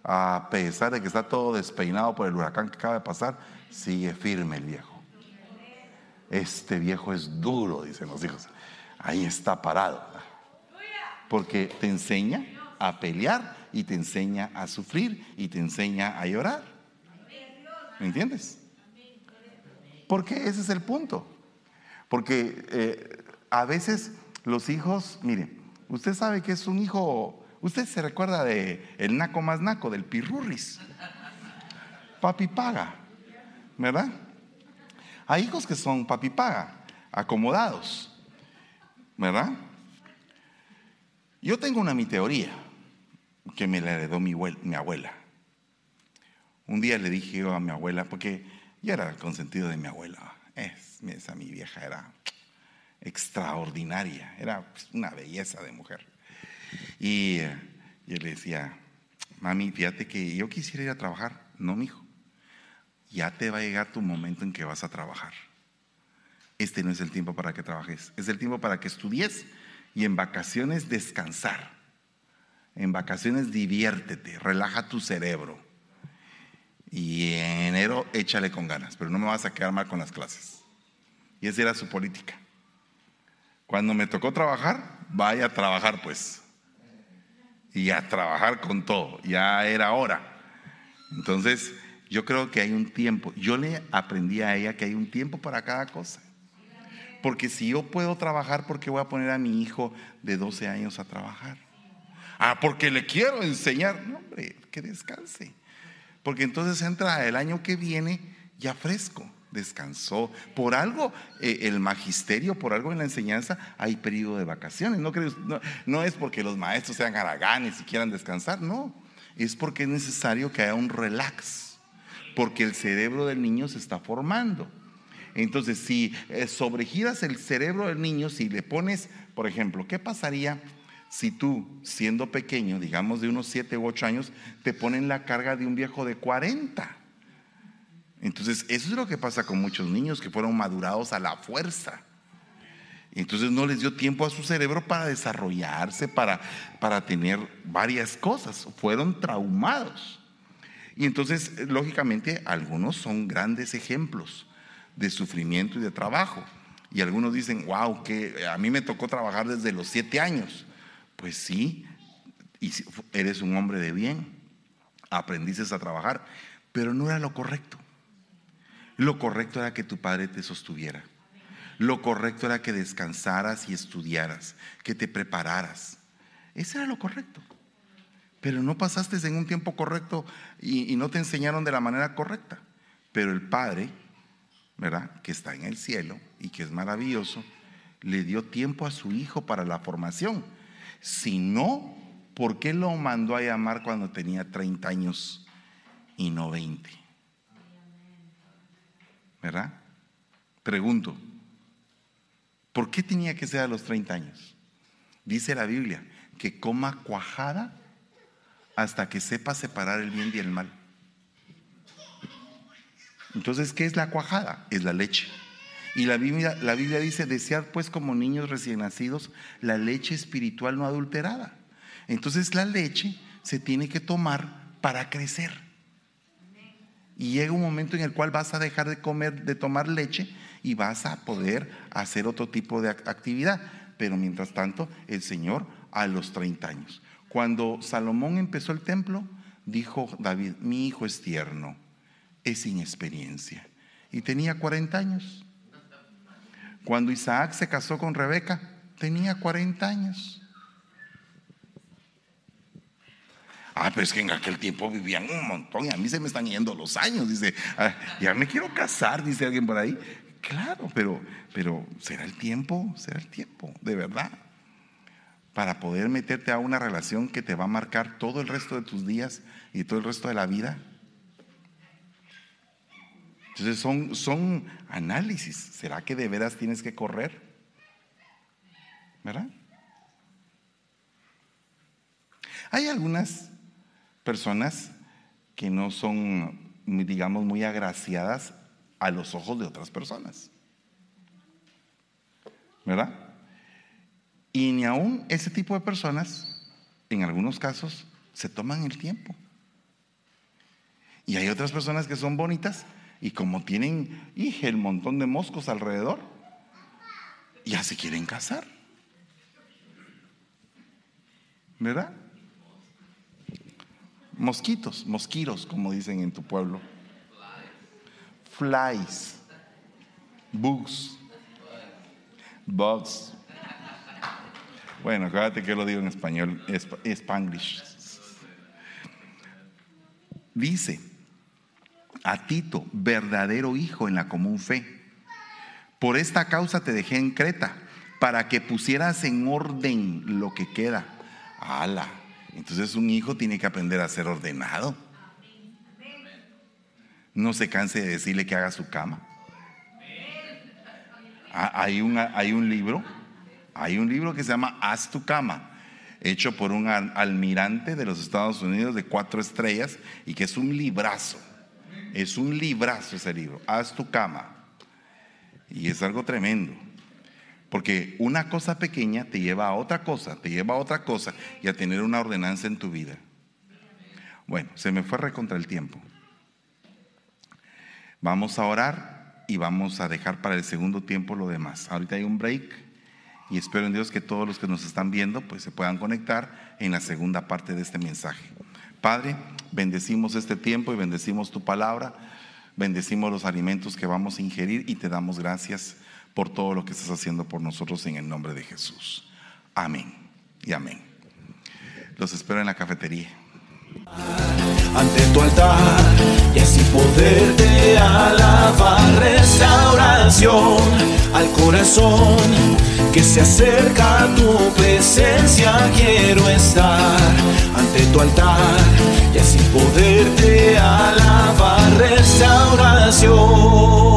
a pesar de que está todo despeinado por el huracán que acaba de pasar, sigue firme el viejo. Este viejo es duro, dicen los hijos. Ahí está parado. Porque te enseña a pelear y te enseña a sufrir y te enseña a llorar. ¿Me entiendes? Porque ese es el punto. Porque eh, a veces los hijos, miren, usted sabe que es un hijo, usted se recuerda de el naco más naco, del pirurris. Papi paga, ¿verdad? Hay hijos que son papi paga, acomodados, ¿verdad? Yo tengo una mi teoría que me la heredó mi, abuela. Un día le dije yo a mi abuela, porque yo era el consentido de mi abuela. Es, esa mi vieja era extraordinaria, era pues, una belleza de mujer. Y eh, yo le decía, mami, fíjate que yo quisiera ir a trabajar. No, mijo, ya te va a llegar tu momento en que vas a trabajar. Este no es el tiempo para que trabajes, es el tiempo para que estudies y en vacaciones descansar. En vacaciones diviértete, relaja tu cerebro y en enero échale con ganas, pero no me vas a quedar mal con las clases. Y esa era su política. Cuando me tocó trabajar, vaya a trabajar pues. Y a trabajar con todo, ya era hora. Entonces, yo creo que hay un tiempo. Yo le aprendí a ella que hay un tiempo para cada cosa. Porque si yo puedo trabajar, ¿por qué voy a poner a mi hijo de 12 años a trabajar? Ah, porque le quiero enseñar. No, hombre, que descanse. Porque entonces entra el año que viene ya fresco, descansó. Por algo, eh, el magisterio, por algo en la enseñanza, hay periodo de vacaciones. No, no, es porque los maestros sean haraganes y quieran descansar, no. Es porque es necesario que haya un relax, porque el cerebro del niño se está formando. Entonces, si eh, sobregiras el cerebro del niño, si le pones, por ejemplo, ¿qué pasaría? Si tú, siendo pequeño, digamos de unos 7 u 8 años, te ponen la carga de un viejo de 40. Entonces, eso es lo que pasa con muchos niños que fueron madurados a la fuerza. Entonces no les dio tiempo a su cerebro para desarrollarse, para, para tener varias cosas. Fueron traumados. Y entonces, lógicamente, algunos son grandes ejemplos de sufrimiento y de trabajo. Y algunos dicen, wow, que a mí me tocó trabajar desde los siete años. Pues sí, eres un hombre de bien. aprendiste a trabajar, pero no era lo correcto. Lo correcto era que tu padre te sostuviera. Lo correcto era que descansaras y estudiaras, que te prepararas. Ese era lo correcto. Pero no pasaste en un tiempo correcto y, y no te enseñaron de la manera correcta. Pero el Padre, ¿verdad? Que está en el cielo y que es maravilloso, le dio tiempo a su hijo para la formación. Si no, ¿por qué lo mandó a llamar cuando tenía 30 años y no 20? ¿Verdad? Pregunto, ¿por qué tenía que ser a los 30 años? Dice la Biblia que coma cuajada hasta que sepa separar el bien y el mal. Entonces, ¿qué es la cuajada? Es la leche. Y la Biblia, dice, desear pues como niños recién nacidos la leche espiritual no adulterada. Entonces la leche se tiene que tomar para crecer. Y llega un momento en el cual vas a dejar de comer, de tomar leche y vas a poder hacer otro tipo de actividad. Pero mientras tanto, el Señor a los 30 años. Cuando Salomón empezó el templo, dijo David, mi hijo es tierno, es sin experiencia. Y tenía 40 años. Cuando Isaac se casó con Rebeca, tenía 40 años. Ah, pero es que en aquel tiempo vivían un montón y a mí se me están yendo los años. Dice, ah, ya me quiero casar, dice alguien por ahí. Claro, pero, pero será el tiempo, será el tiempo, de verdad, para poder meterte a una relación que te va a marcar todo el resto de tus días y todo el resto de la vida. Entonces son, son análisis. ¿Será que de veras tienes que correr? ¿Verdad? Hay algunas personas que no son, digamos, muy agraciadas a los ojos de otras personas. ¿Verdad? Y ni aún ese tipo de personas, en algunos casos, se toman el tiempo. Y hay otras personas que son bonitas y como tienen, hija, el montón de moscos alrededor, ya se quieren casar. ¿Verdad? Mosquitos, mosquitos, como dicen en tu pueblo. Flies, bugs, bugs. Bueno, acuérdate que lo digo en español, spanglish. Dice a Tito, verdadero hijo en la común fe. Por esta causa te dejé en Creta, para que pusieras en orden lo que queda. ¡Hala! Entonces un hijo tiene que aprender a ser ordenado. No se canse de decirle que haga su cama. Ah, hay, hay un libro, hay un libro que se llama Haz tu cama, hecho por un almirante de los Estados Unidos de cuatro estrellas y que es un librazo. Es un librazo ese libro. Haz tu cama. Y es algo tremendo. Porque una cosa pequeña te lleva a otra cosa, te lleva a otra cosa y a tener una ordenanza en tu vida. Bueno, se me fue recontra el tiempo. Vamos a orar y vamos a dejar para el segundo tiempo lo demás. Ahorita hay un break y espero en Dios que todos los que nos están viendo pues se puedan conectar en la segunda parte de este mensaje. Padre, bendecimos este tiempo y bendecimos tu palabra, bendecimos los alimentos que vamos a ingerir y te damos gracias por todo lo que estás haciendo por nosotros en el nombre de Jesús. Amén y amén. Los espero en la cafetería. Ante tu altar y así poderte alabar restauración al corazón que se acerca tu presencia quiero estar ante tu altar y así poderte alabar restauración